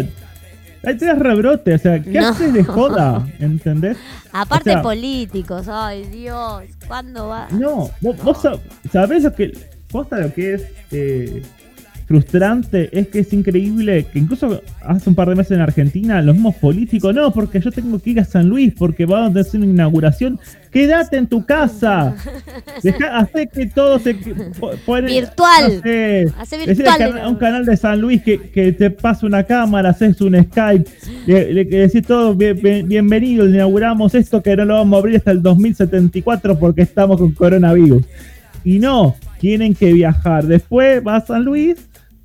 S6: hay tres rebrotes. O sea, ¿qué
S2: No.
S6: haces de joda? ¿Entendés? *laughs*
S2: Aparte
S6: O sea,
S2: políticos, ay Dios, ¿cuándo va?
S6: No, vos, vos sab- sabés lo que. Posta lo que es eh, frustrante es que es increíble que incluso hace un par de meses en Argentina los mismos políticos, no, porque yo tengo que ir a San Luis porque vamos a hacer una inauguración. Quédate en tu casa. Deja, hace que todo se po- pone-
S2: Virtual.
S6: no sé,
S2: Hace
S6: decirle
S2: virtual,
S6: al cana- a un canal de San Luis que, que te pasa una cámara, haces un Skype, le, le- decís todo, bien- bien- bienvenido, inauguramos esto que no lo vamos a abrir hasta el 2074 porque estamos con coronavirus. Y no, tienen que viajar. Después va a San Luis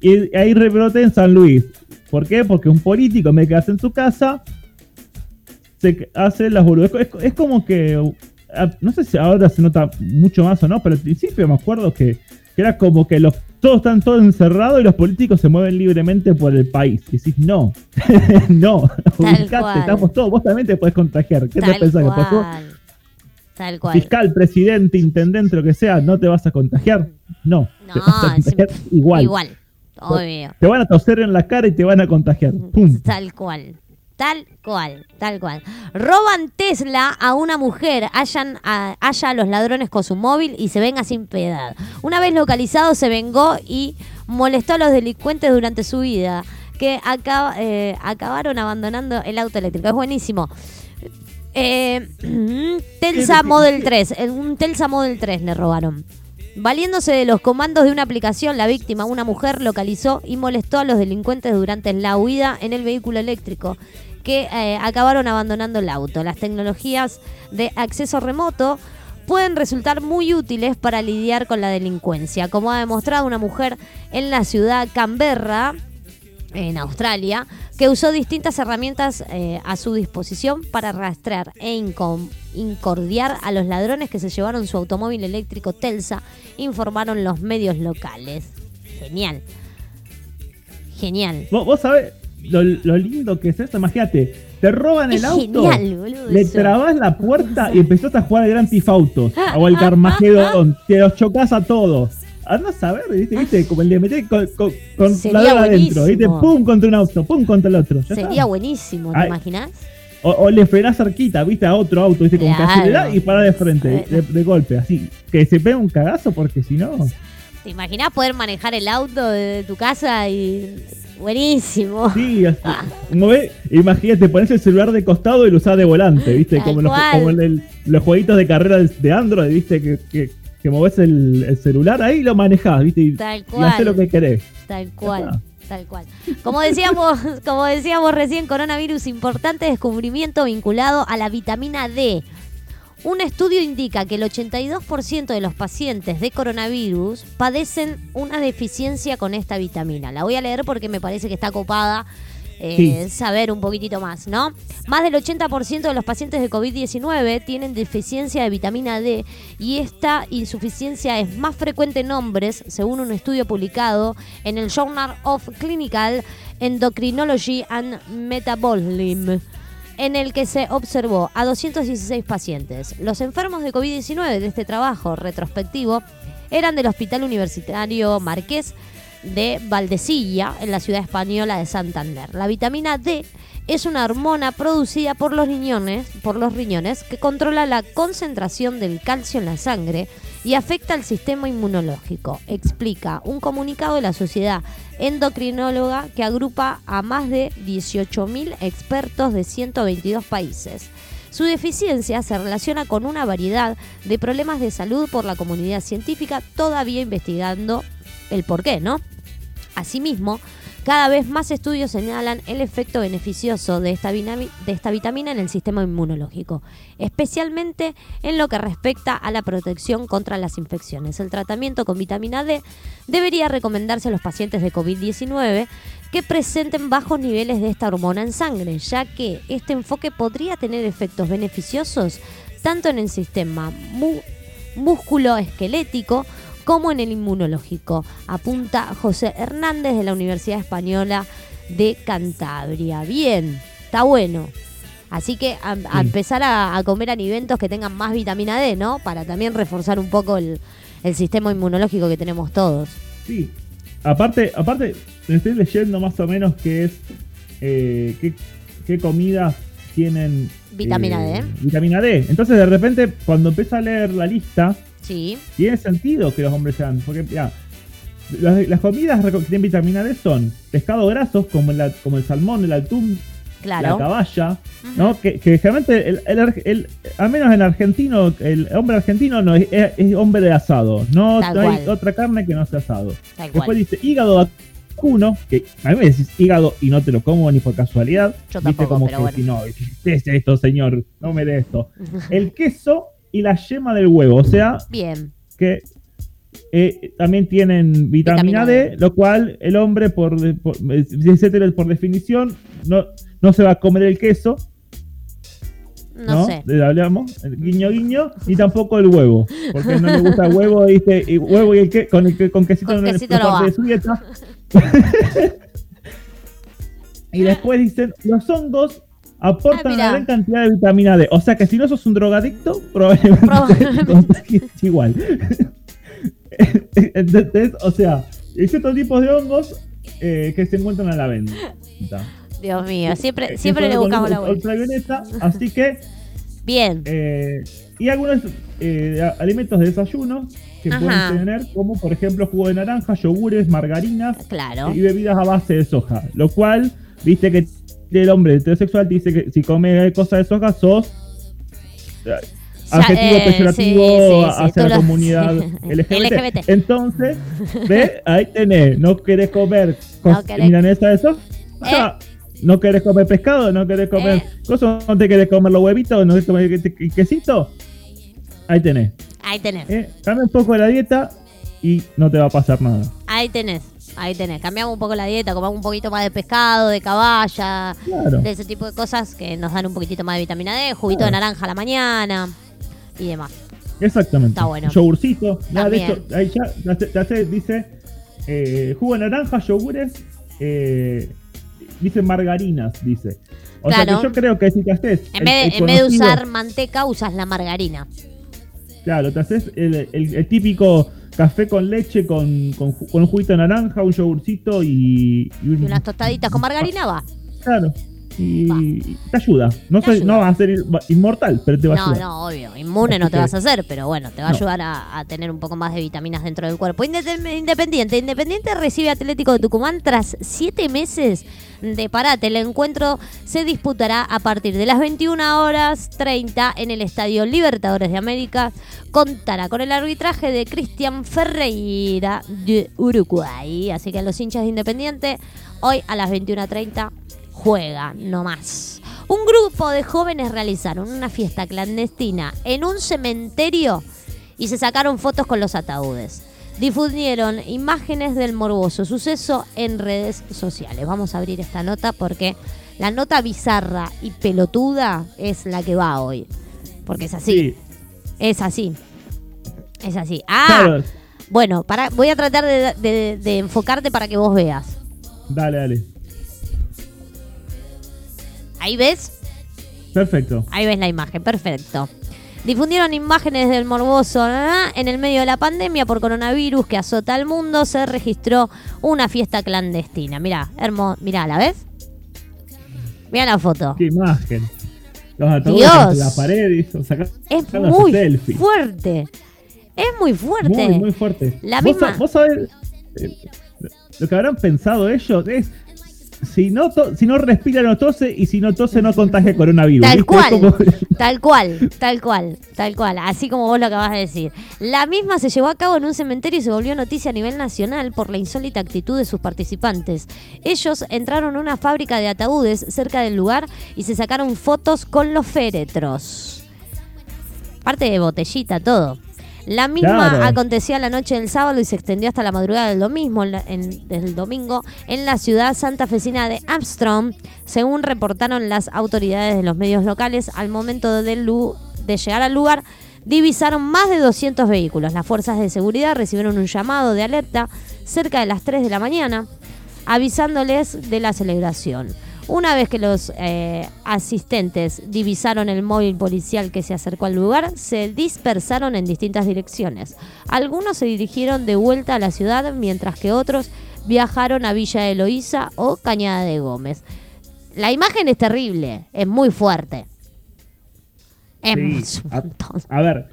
S6: y hay rebrote en San Luis. ¿Por qué? Porque un político me queda en su casa, se hace las boludas. Es, es como que, no sé si ahora se nota mucho más o no, pero al principio me acuerdo que, que era como que los todos están todos encerrados y los políticos se mueven libremente por el país. Y decís, no, *laughs* no, ubicate, estamos todos, vos también te puedes contagiar. ¿Qué te pensás? que
S2: cual. Tal cual.
S6: fiscal, presidente, intendente, lo que sea, no te vas a contagiar? No, te
S2: No,
S6: vas a contagiar igual.
S2: Igual. Obvio.
S6: Te van a toser en la cara y te van a contagiar. ¡Pum!
S2: Tal cual. Tal cual, tal cual. Roban Tesla a una mujer, hallan a, halla a los ladrones con su móvil y se venga sin piedad. Una vez localizado se vengó y molestó a los delincuentes durante su vida, que acaba- eh, acabaron abandonando el auto eléctrico. Es buenísimo. Eh, *clears throat* Telsa Model 3, eh, un Telsa Model 3 le robaron. Valiéndose de los comandos de una aplicación, la víctima, una mujer, localizó y molestó a los delincuentes durante la huida en el vehículo eléctrico, que eh, acabaron abandonando el auto. Las tecnologías de acceso remoto pueden resultar muy útiles para lidiar con la delincuencia, como ha demostrado una mujer en la ciudad Canberra, en Australia, que usó distintas herramientas eh, a su disposición para rastrear e incom- incordiar a los ladrones que se llevaron su automóvil eléctrico Telsa, informaron los medios locales. Genial. Genial.
S6: Vos, vos sabés lo, lo lindo que es esto, imagínate, te roban el
S2: Es
S6: auto,
S2: genial, boludo,
S6: le trabas la puerta y empezás a jugar al Grand Theft Auto o al Carmageddon, *laughs* te los chocas a todos. Anda a saber, ¿viste? ¿Viste? Como el de meter con, con, con
S2: Sería
S6: ladrón adentro, ¿viste? Pum contra un auto, pum contra el otro. está.
S2: Sería buenísimo, ¿te
S6: Ay.
S2: imaginas?
S6: O, o le frenás cerquita, ¿viste? A otro auto, ¿viste? Como
S2: Claro.
S6: que acelerás y parás de frente, de, de golpe, así. Que se pega un cagazo porque si no.
S2: ¿Te imaginas poder manejar el auto de tu casa y... Buenísimo.
S6: Sí, así, ve, imagínate, pones el celular de costado y lo usás de volante, ¿viste?
S2: Tal
S6: Como, los, como el- los jueguitos de carrera de- de Android, ¿viste? Que, que, que movés el, el celular ahí y lo manejás, ¿viste? Y,
S2: Tal
S6: y
S2: cual.
S6: hacés lo que querés.
S2: Tal cual, tal cual. Como decíamos, *laughs* como decíamos recién, coronavirus, importante descubrimiento vinculado a la vitamina D. Un estudio indica que el 82% de los pacientes de coronavirus padecen una deficiencia con esta vitamina. La voy a leer porque me parece que está copada eh, saber un poquitito más, ¿no? Más del 80% de los pacientes de COVID-19 tienen deficiencia de vitamina D y esta insuficiencia es más frecuente en hombres, según un estudio publicado en el Journal of Clinical Endocrinology and Metabolism en el que se observó a 216 pacientes. Los enfermos de COVID-19 de este trabajo retrospectivo eran del Hospital Universitario Marqués de Valdecilla, en la ciudad española de Santander. La vitamina D es una hormona producida por los riñones, por los riñones que controla la concentración del calcio en la sangre y afecta al sistema inmunológico, explica un comunicado de la Sociedad Endocrinóloga que agrupa a más de 18.000 expertos de 122 países. Su deficiencia se relaciona con una variedad de problemas de salud por la comunidad científica todavía investigando el porqué, ¿no? Asimismo, cada vez más estudios señalan el efecto beneficioso de esta, vitamina en el sistema inmunológico, especialmente en lo que respecta a la protección contra las infecciones. El tratamiento con vitamina D debería recomendarse a los pacientes de COVID-19 que presenten bajos niveles de esta hormona en sangre, ya que este enfoque podría tener efectos beneficiosos tanto en el sistema mu- músculo-esquelético como en el inmunológico, apunta José Hernández de la Universidad Española de Cantabria. Bien, está bueno. Así que a, empezar a, a comer alimentos que tengan más vitamina D, ¿no? Para también reforzar un poco el, el sistema inmunológico que tenemos todos.
S6: Sí. Aparte, aparte, estoy leyendo más o menos qué es eh, qué, qué comidas tienen
S2: Vitamina
S6: eh,
S2: D.
S6: Vitamina D. Entonces de repente cuando empieza a leer la lista,
S2: Sí,
S6: tiene sentido que los hombres sean. Porque ya, las, las comidas que tienen vitamina D son pescado grasos como, la- como el salmón, el atún, la caballa, ¿no? Que, que generalmente, el, el el- al menos en argentino, el hombre argentino no es, hombre de asado. No hay otra carne que no sea asado.
S2: Tal
S6: Después
S2: cual.
S6: dice hígado vacuno, que a mí me decís hígado y no te lo como ni por casualidad.
S2: Yo
S6: Viste
S2: tampoco,
S6: como
S2: pero
S6: que
S2: bueno.
S6: si no, ¿qué es esto, señor? No me dé esto. *laughs* El queso y la yema del huevo, o sea,
S2: Bien,
S6: que eh, también tienen vitamina,
S2: Vitamina
S6: D,
S2: D.
S6: lo cual el hombre, por, por, etcétera, por definición, no, no se va a comer el queso,
S2: no,
S6: ¿no?
S2: sé.
S6: Le hablamos, guiño guiño, *laughs* ni tampoco el huevo, porque no le gusta el huevo, dice, y huevo y el que, con, el, con quesito
S2: Con
S6: no es
S2: quesito no
S6: de su dieta. *laughs* *laughs* y después dicen, los hongos aportan
S2: Ah,
S6: una gran cantidad de vitamina D. O sea que si no sos un drogadicto, probablemente
S2: Probablemente. *laughs*
S6: te contagies igual. *laughs* Entonces, o sea, hay ciertos tipos de hongos eh, que se encuentran a la venta.
S2: Dios mío, siempre,
S6: Que
S2: siempre le buscamos la vuelta.
S6: así que
S2: Bien,
S6: eh, y algunos eh, alimentos de desayuno que
S2: Ajá.
S6: pueden tener, como por ejemplo jugo de naranja, yogures, margarinas
S2: claro.
S6: y bebidas a base de soja. Lo cual, viste que el hombre heterosexual te dice que si come cosas de soja sos eh, adjetivo
S2: eh,
S6: peyorativo
S2: sí, sí,
S6: hacia
S2: sí,
S6: la comunidad. *laughs* LGBT.
S2: LGBT.
S6: Entonces, *laughs* ve, ahí tenés, no querés comer
S2: No
S6: cos-
S2: querés-
S6: milanesa de soja. No querés comer pescado, no querés comer
S2: Eh.
S6: cosas, no te querés comer los huevitos, no querés comer que- que- quesito. Ahí tenés.
S2: Ahí tenés,
S6: Eh, cambia un poco la dieta y no te va a pasar nada.
S2: ahí tenés, ahí tenés. Cambiamos un poco la dieta, comamos un poquito más de pescado, de caballa,
S6: Claro.
S2: de ese tipo de cosas que nos dan un poquitito más de vitamina D, juguito de naranja a la mañana y demás.
S6: Exactamente.
S2: Está bueno.
S6: Yogurcito. Ya, de hecho, ahí ya, ya ya se dice eh, jugo de naranja, yogures, eh, dice margarinas, dice. O sea
S2: Claro.
S6: que yo creo que si te haces.
S2: En vez,
S6: el
S2: de, en vez de usar manteca, usas la margarina.
S6: Claro, te haces el típico café con leche con, con, con un juguito de naranja, un yogurcito y, y un-
S2: Y unas tostaditas con margarina va.
S6: Claro. Y,
S2: Va.
S6: te ayuda. No,
S2: Te
S6: soy-
S2: ayuda.
S6: no vas a ser inmortal, pero te va a
S2: No,
S6: ayudar.
S2: no, obvio. Inmune no te vas a hacer, pero bueno, te va a
S6: No.
S2: ayudar a, a tener un poco más de vitaminas dentro del cuerpo. Independiente. Independiente recibe Atlético de Tucumán tras siete meses de parate. El encuentro se disputará a partir de las 21 horas 30 en el Estadio Libertadores de América. Contará con el arbitraje de Cristian Ferreira de Uruguay. Así que los hinchas de Independiente, hoy a las 21.30 juega, no más. Un grupo de jóvenes realizaron una fiesta clandestina en un cementerio y se sacaron fotos con los ataúdes. difundieron imágenes del morboso suceso en redes sociales. Vamos a abrir esta nota porque la nota bizarra y pelotuda es la que va hoy. Porque es así.
S6: Sí,
S2: Es así. Es así. Ah,
S6: claro.
S2: bueno, para, voy a tratar de, de- de enfocarte para que vos veas.
S6: Dale, dale.
S2: Ahí ves,
S6: Perfecto.
S2: ahí ves la imagen, perfecto. Difundieron imágenes del morboso en el medio de la pandemia por coronavirus que azota al mundo. Se registró una fiesta clandestina. Mirá, hermoso. Mirá, ¿la ves? Mirá la foto.
S6: Qué imagen. Los ataúdes
S2: Dios.
S6: la pared y saca-
S2: Es muy
S6: selfie.
S2: fuerte. Es muy fuerte.
S6: Muy, muy fuerte.
S2: La
S6: ¿Vos,
S2: misma-
S6: vos sabés, eh, lo que habrán pensado ellos es si no, to- si no respira no tose y si no tose no contagia coronavirus.
S2: Tal cual,
S6: Como-
S2: tal cual, tal cual, tal cual, así como vos lo acabas de decir. La misma se llevó a cabo en un cementerio y se volvió noticia a nivel nacional por la insólita actitud de sus participantes. Ellos entraron a una fábrica de ataúdes cerca del lugar y se sacaron fotos con los féretros. Parte de botellita, todo. La misma
S6: Claro.
S2: aconteció la noche del sábado y se extendió hasta la madrugada del domingo, en la- en- desde el domingo, en la ciudad santafesina de Armstrong, según reportaron las autoridades de los medios locales. Al momento del lu- de llegar al lugar, divisaron más de 200 vehículos. Las fuerzas de seguridad recibieron un llamado de alerta cerca de las 3 de la mañana, avisándoles de la celebración. Una vez que los eh, asistentes divisaron el móvil policial que se acercó al lugar, se dispersaron en distintas direcciones. Algunos se dirigieron de vuelta a la ciudad, mientras que otros viajaron a Villa de Loíza o Cañada de Gómez. La imagen es terrible, es muy fuerte.
S6: Sí, a- ver,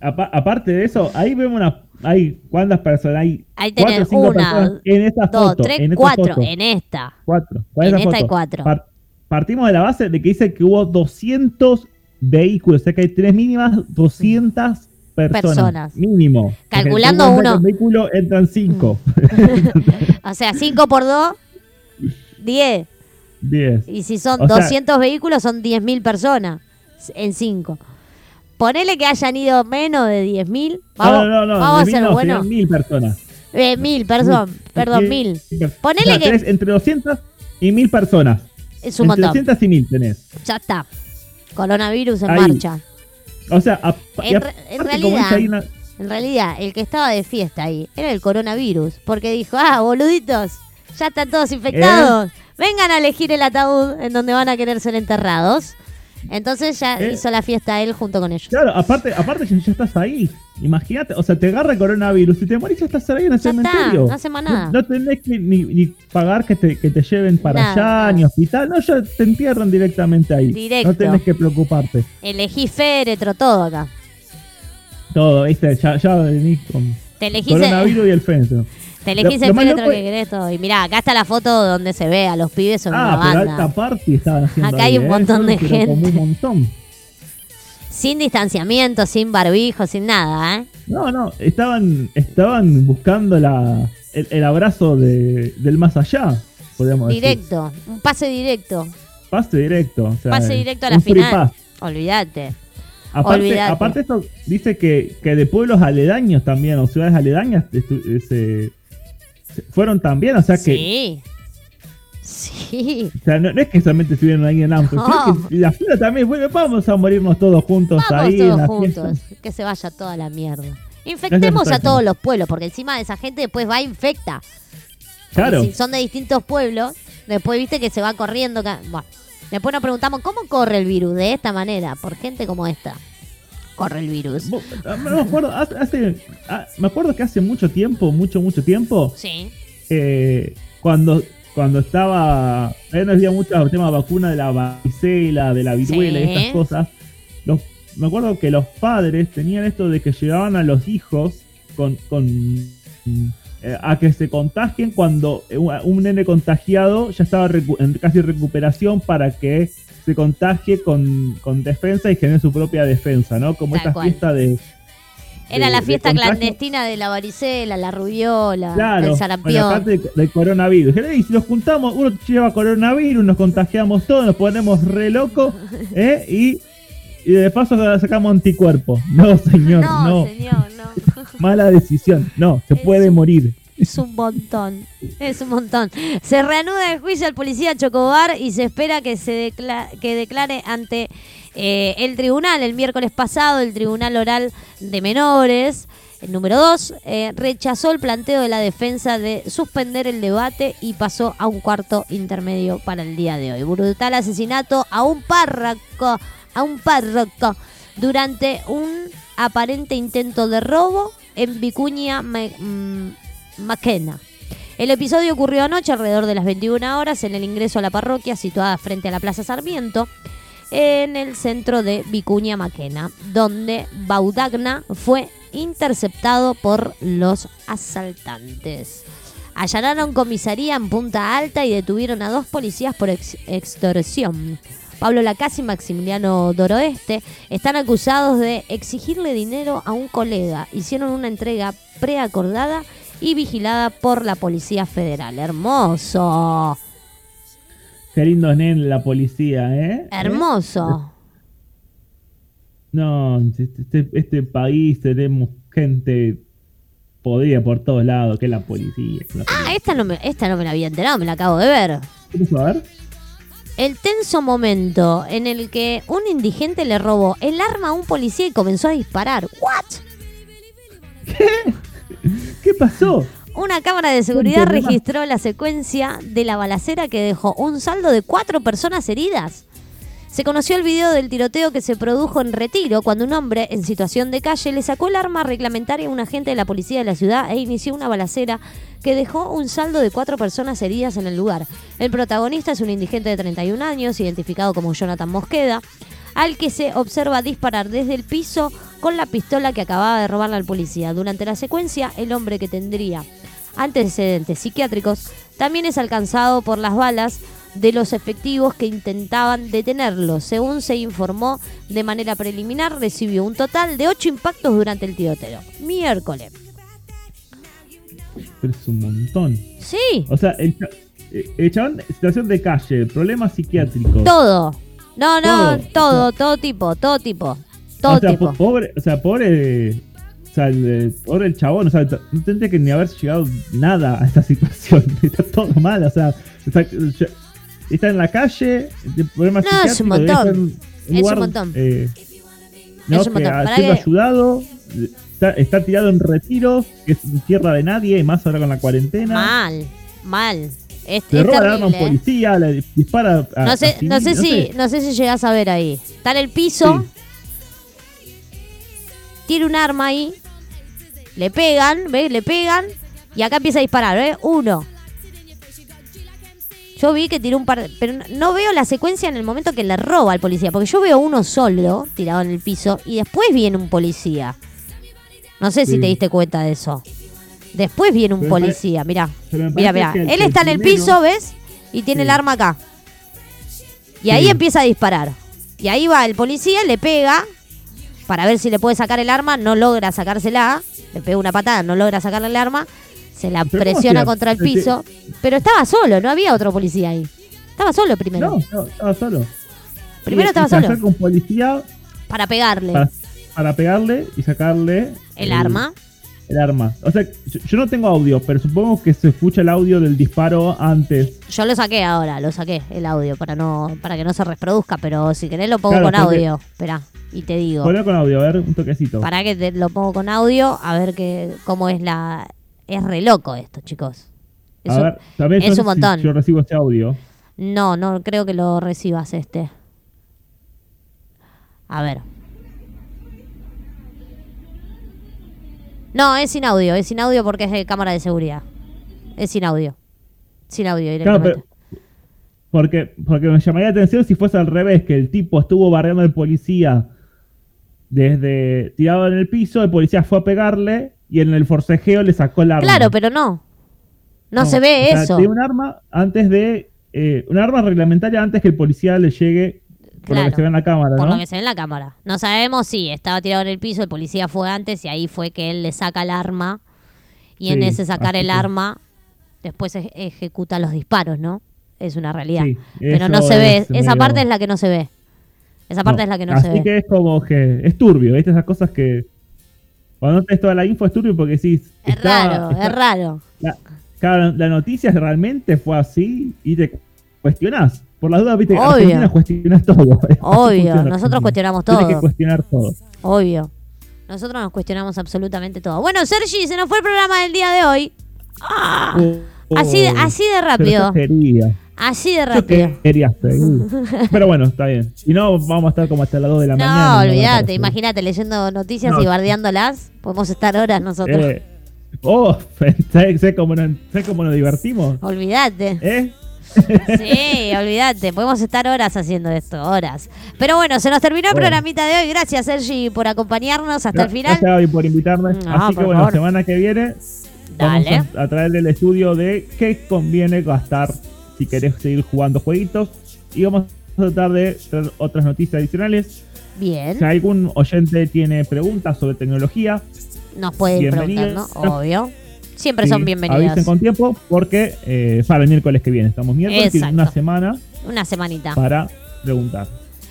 S6: aparte de eso, ahí vemos una. Hay cuántas personas. Hay
S2: Ahí tenés
S6: cinco
S2: una,
S6: personas en esta
S2: Dos,
S6: foto.
S2: tres,
S6: en esta
S2: cuatro,
S6: foto.
S2: en esta.
S6: Cuatro. ¿Cuál
S2: En esta hay cuatro.
S6: Par- partimos de la base de que dice que hubo 200 vehículos, o sea que hay tres mínimas 200 personas.
S2: Personas.
S6: Mínimo.
S2: Calculando uno.
S6: el vehículo entran 5. *laughs*
S2: O sea, 5 por 2, 10.
S6: 10.
S2: Y si son
S6: O sea-
S2: 200 vehículos, son 10.000 personas en 5. Ponele que hayan ido menos de 10.000. Vamos,
S6: no, no, no,
S2: vamos a
S6: de mil
S2: hacer
S6: no,
S2: bueno.
S6: serían mil personas.
S2: Eh, mil, perdón, perdón, mil. Ponele
S6: O sea,
S2: que
S6: tenés entre 200 y 1000 personas.
S2: es un
S6: entre
S2: montón.
S6: 200 y 1000 tenés.
S2: Ya está. Coronavirus en
S6: Ahí.
S2: marcha.
S6: O sea, a-
S2: En,
S6: aparte,
S2: en realidad,
S6: una-
S2: en realidad, el que estaba de fiesta ahí era el coronavirus. Porque dijo, ah, boluditos, ya están todos infectados.
S6: ¿Eh?
S2: Vengan a elegir el ataúd en donde van a querer ser enterrados. Entonces ya
S6: ¿Eh?
S2: hizo la fiesta él junto con ellos.
S6: Claro, aparte, aparte ya, ya estás ahí. Imagínate, o sea, te agarra el coronavirus y te morís ya estás ahí en el
S2: Ya está,
S6: cementerio.
S2: no hace más nada.
S6: No, no tenés que ni, ni pagar que te, que te lleven para
S2: Nada.
S6: allá, ni hospital. No, ya te entierran directamente ahí.
S2: Directo.
S6: No tenés que preocuparte.
S2: Elegí féretro, todo acá.
S6: Todo, ¿viste? Ya, ya venís con
S2: Te elegís,
S6: coronavirus y el féretro. *laughs*
S2: te elegís
S6: Lo-
S2: el
S6: lo más
S2: féretro
S6: loco
S2: que querés todo. Y mirá, acá está la foto donde se ve a los pibes son
S6: Ah,
S2: una
S6: pero
S2: banda.
S6: alta party estaban haciendo
S2: Acá hay un
S6: ¿eh?
S2: montón de
S6: Pero como
S2: gente.
S6: un montón.
S2: Sin distanciamiento, sin barbijo, sin nada, ¿eh?
S6: No, no, estaban, estaban buscando la, el, el abrazo de, del más allá, podríamos decir.
S2: Directo, un pase directo.
S6: Pase directo. o sea,
S2: Pase directo a la final. Olvídate.
S6: Aparte, aparte esto dice que, que de pueblos aledaños también, o ciudades aledañas, se fueron también, o sea que,
S2: Sí. Sí.
S6: o sea, no, no es que solamente estuvieron ahí en Amsterdam,
S2: No.
S6: que la fiesta también, bueno, vamos a morirnos todos juntos
S2: Vamos
S6: ahí en
S2: todos
S6: la
S2: juntos.
S6: fiesta.
S2: Que se vaya toda la mierda. Infectemos a todos los pueblos, porque encima de esa gente después va e infecta.
S6: Claro.
S2: Si son de distintos pueblos, después viste que se va corriendo. Bueno, después nos preguntamos cómo corre el virus de esta manera, por gente como esta. Corre el virus.
S6: Ah, me acuerdo, hace, hace- ah, me acuerdo que hace mucho tiempo, mucho, mucho tiempo,
S2: Sí.
S6: eh, cuando, cuando estaba, eh, no había mucho tema de vacuna de la varicela, de la viruela y
S2: Sí.
S6: estas cosas. Los, me acuerdo que los padres tenían esto de que llevaban a los hijos con, con eh, a que se contagien cuando un, un nene contagiado ya estaba recu- en casi recuperación para que se contagie con, con defensa y genere su propia defensa, ¿no? Como
S2: Tal
S6: esta
S2: cual.
S6: fiesta de,
S2: Era
S6: de-
S2: la fiesta clandestina de la varicela, la rubiola,
S6: Claro,
S2: el sarampión.
S6: parte de- del coronavirus. "Ey, si nos juntamos, uno lleva coronavirus, nos contagiamos todos, nos ponemos re locos, *laughs* ¿eh? Y, y de paso sacamos anticuerpos. No, señor,
S2: No,
S6: no.
S2: señor, no.
S6: mala decisión. No, se puede morir.
S2: Es un montón, es un montón. Se reanuda el juicio al policía Chocobar y se espera que se decla- que declare ante eh, el tribunal el miércoles pasado, el Tribunal Oral de Menores. El número 2 rechazó el planteo de la defensa de suspender el debate y pasó a un cuarto intermedio para el día de hoy. Brutal asesinato a un párroco, a un párroco durante un aparente intento de robo en Vicuña Ma- mm, Maquena. El episodio ocurrió anoche alrededor de las 21 horas en el ingreso a la parroquia situada frente a la Plaza Sarmiento, en el centro de Vicuña Maquena, donde Baudagna fue interceptado por los asaltantes. Allanaron comisaría en Punta Alta y detuvieron a dos policías por ex- extorsión. Pablo Lacasi y Maximiliano Doroeste están acusados de exigirle dinero a un colega. Hicieron una entrega preacordada y vigilada por la Policía Federal. ¡Hermoso!
S6: Qué lindo nen la policía, ¿eh?
S2: ¡Hermoso!
S6: No, este, este- este país tenemos gente podrida por todos lados, que es la policía. la
S2: Ah, esta no, me, esta no me la había enterado, me la acabo de ver.
S6: ¿Quieres saber?
S2: El tenso momento en el que un indigente le robó el arma a un policía y comenzó a disparar. ¿What?
S6: ¿Qué *laughs* pasó?
S2: Una cámara de seguridad registró la secuencia de la balacera que dejó un saldo de cuatro personas heridas. Se conoció el video del tiroteo que se produjo en Retiro cuando un hombre en situación de calle le sacó el arma reglamentaria a un agente de la policía de la ciudad e inició una balacera que dejó un saldo de cuatro personas heridas en el lugar. El protagonista es un indigente de 31 años, identificado como Jonathan Mosqueda, al que se observa disparar desde el piso con la pistola que acababa de robarle al policía. Durante la secuencia, el hombre que tendría antecedentes psiquiátricos también es alcanzado por las balas de los efectivos que intentaban detenerlo. Según se informó de manera preliminar, recibió un total de 8 impactos durante el tiroteo. Miércoles.
S6: Pero es un montón.
S2: Sí,
S6: O sea, el, eh, el chabón, situación de calle, problemas psiquiátricos.
S2: todo. No, no,
S6: Todo.
S2: todo, todo tipo, todo tipo. Todo
S6: o sea,
S2: tipo.
S6: po- pobre, o sea, pobre, o sea, el, pobre el chabón, o sea, no tendría que ni haber llegado nada a esta *laughs* situación. Está todo mal, o sea, está, en la calle, problemas
S2: No, es un montón.
S6: un
S2: Es un montón.
S6: eh,
S2: Es
S6: no,
S2: un
S6: que
S2: montón.
S6: sido
S2: que-
S6: ayudado, está, está tirado en retiro, que es tierra de nadie, y más ahora con la cuarentena.
S2: Mal, mal. Es,
S6: Le
S2: es
S6: roba el arma a un
S2: terrible, ¿eh?
S6: policía, le dispara a,
S2: No
S6: a
S2: sé, no sé si, no sé si llegas a ver ahí. Está en el piso. Tiene un arma ahí. Le pegan, ¿ves? Le pegan. Y acá empieza a disparar, ¿ves? Uno. Yo vi que tiró un par de- Pero no- veo la secuencia en el momento que le roba al policía. Porque yo veo uno solo tirado en el piso. Y después viene un policía. No sé si
S6: Sí.
S2: te diste cuenta de eso. Después viene un
S6: Pero
S2: policía, mirá. Mirá, mirá. Él está en el piso, ¿ves? Y tiene
S6: Sí.
S2: el arma acá. Y ahí
S6: Sí.
S2: empieza a disparar. Y ahí va el policía, le pega para ver si le puede sacar el arma, no logra sacársela, le pega una patada, no logra sacarle el arma, se la
S6: Pero ¿cómo
S2: presiona contra el
S6: se-
S2: piso, pero estaba solo, no había otro policía ahí. Estaba solo primero,
S6: No, no, estaba solo.
S2: Primero
S6: Y-
S2: estaba
S6: y
S2: solo.
S6: un policía
S2: para pegarle
S6: para, para pegarle y sacarle
S2: el arma.
S6: El arma. O sea, yo, yo no tengo audio, pero supongo que se escucha el audio del disparo antes.
S2: Yo lo saqué ahora, lo saqué el audio para no para que no se reproduzca, pero si querés lo pongo
S6: Claro,
S2: con audio. Espera, y te digo.
S6: Ponlo con audio, a ver, un toquecito.
S2: Para que te lo pongo con audio, a ver que, cómo es la... Es re loco esto, chicos. Es
S6: a
S2: un-
S6: ver, también
S2: es
S6: yo
S2: un
S6: sé si
S2: montón.
S6: yo recibo ese audio.
S2: No, no creo que lo recibas este. A ver. No, es sin audio, es sin audio porque es de cámara de seguridad. Es sin audio. Sin audio
S6: Claro,
S2: directamente.
S6: pero. Porque, porque me llamaría la atención si fuese al revés, que el tipo estuvo barreando al policía desde tirado en el piso, el policía fue a pegarle y en el forcejeo le sacó el arma.
S2: Claro, pero no. No, se ve
S6: o sea,
S2: eso.
S6: Tiene un arma antes de. eh, un arma reglamentaria antes que el policía le llegue por lo que se ve en la cámara,
S2: Por
S6: ¿no?
S2: lo que se ve en la cámara. No sabemos si estaba tirado en el piso, el policía fue antes y ahí fue que él le saca el arma. Y en
S6: Sí,
S2: ese sacar
S6: así
S2: el
S6: que-
S2: arma, después ej- ejecuta los disparos, ¿no? Es una realidad.
S6: Sí,
S2: Pero no se ve.
S6: es
S2: Esa
S6: medio-
S2: parte es la que no se ve. Esa parte
S6: No,
S2: es la que no
S6: Así
S2: se ve.
S6: que es como que es turbio, ¿viste? Esas cosas que. Cuando no tenés toda la info es turbio porque decís.
S2: Es
S6: está-
S2: raro,
S6: está-
S2: es raro.
S6: La, claro, la noticia realmente fue así y te cuestionás. Por las dudas, viste,
S2: Obvio.
S6: Argentina cuestionás todo. *laughs* Así
S2: Obvio, nosotros cuestionamos todo.
S6: que cuestionar todo.
S2: Obvio. Nosotros nos cuestionamos absolutamente todo. Bueno, Sergi, se nos fue el programa del día de hoy. Ah, así, de-
S6: Oh,
S2: así de
S6: pero
S2: rápido. Así de rápido.
S6: quería seguir. *laughs* Pero bueno, está bien. Si no, vamos a estar como hasta las 2 de la mañana.
S2: No, olvídate, imagínate leyendo noticias
S6: No.
S2: y bardeándolas. Podemos estar horas nosotros.
S6: Eh, oh, *laughs* sé, sé cómo nos, sé cómo nos divertimos.
S2: Olvídate.
S6: ¿Eh?
S2: Sí, olvídate. Podemos estar horas haciendo esto, horas. Pero bueno, se nos terminó el
S6: Bueno.
S2: programita de hoy. Gracias, Sergi, por acompañarnos hasta el final.
S6: Gracias, por invitarme.
S2: No,
S6: Así que bueno,
S2: favor.
S6: semana que viene
S2: Dale.
S6: vamos a, a traerle el estudio de qué conviene gastar si querés seguir jugando jueguitos. Y vamos a tratar de traer otras noticias adicionales.
S2: Bien.
S6: Si algún oyente tiene preguntas sobre tecnología,
S2: Nos pueden
S6: Bienvenido.
S2: preguntar, ¿no? Obvio. Siempre son bienvenidas.
S6: avisen con tiempo porque eh, para el miércoles que viene. Estamos miércoles, tienen una semana
S2: Una semanita.
S6: para preguntar.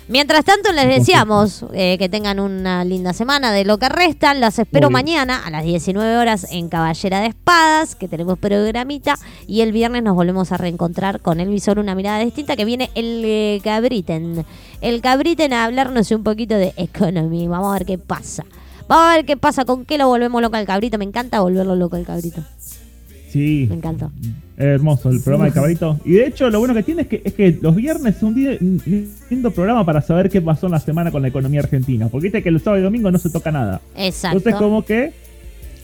S2: Mientras tanto, les deseamos eh, que tengan una linda semana de lo que restan. Las espero mañana a las 19 horas en Caballera de Espadas, que tenemos programita. Y el viernes nos volvemos a reencontrar con el visor Una Mirada Distinta, que viene el eh, Cabriten. El Cabriten a hablarnos un poquito de economy. Vamos a ver qué pasa. Vamos a ver qué pasa, con qué lo volvemos loco al cabrito. Me encanta volverlo loco al cabrito.
S6: Sí.
S2: Me encantó.
S6: Es hermoso el programa de Cabrito. Y de hecho, lo bueno que tiene es que, es que los viernes es un día, un lindo programa para saber qué pasó en la semana con la economía argentina. Porque viste que el sábado y domingo no se toca nada.
S2: Exacto.
S6: Entonces, como que.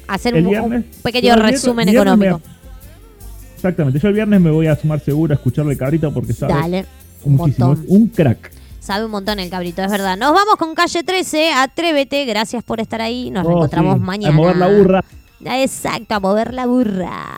S2: Hacer
S6: el
S2: un,
S6: viernes-
S2: un pequeño
S6: viernes-
S2: resumen
S6: viernes
S2: económico.
S6: me- exactamente. Yo el viernes me voy a sumar seguro a escucharle Cabrito porque sabe
S2: Dale. Un
S6: muchísimo. Es un crack.
S2: Sabe un montón el cabrito, es verdad. Nos vamos con calle 13, atrévete, gracias por estar ahí. Nos
S6: Oh,
S2: reencontramos
S6: sí,
S2: mañana.
S6: A mover la burra.
S2: Exacto, a mover la burra.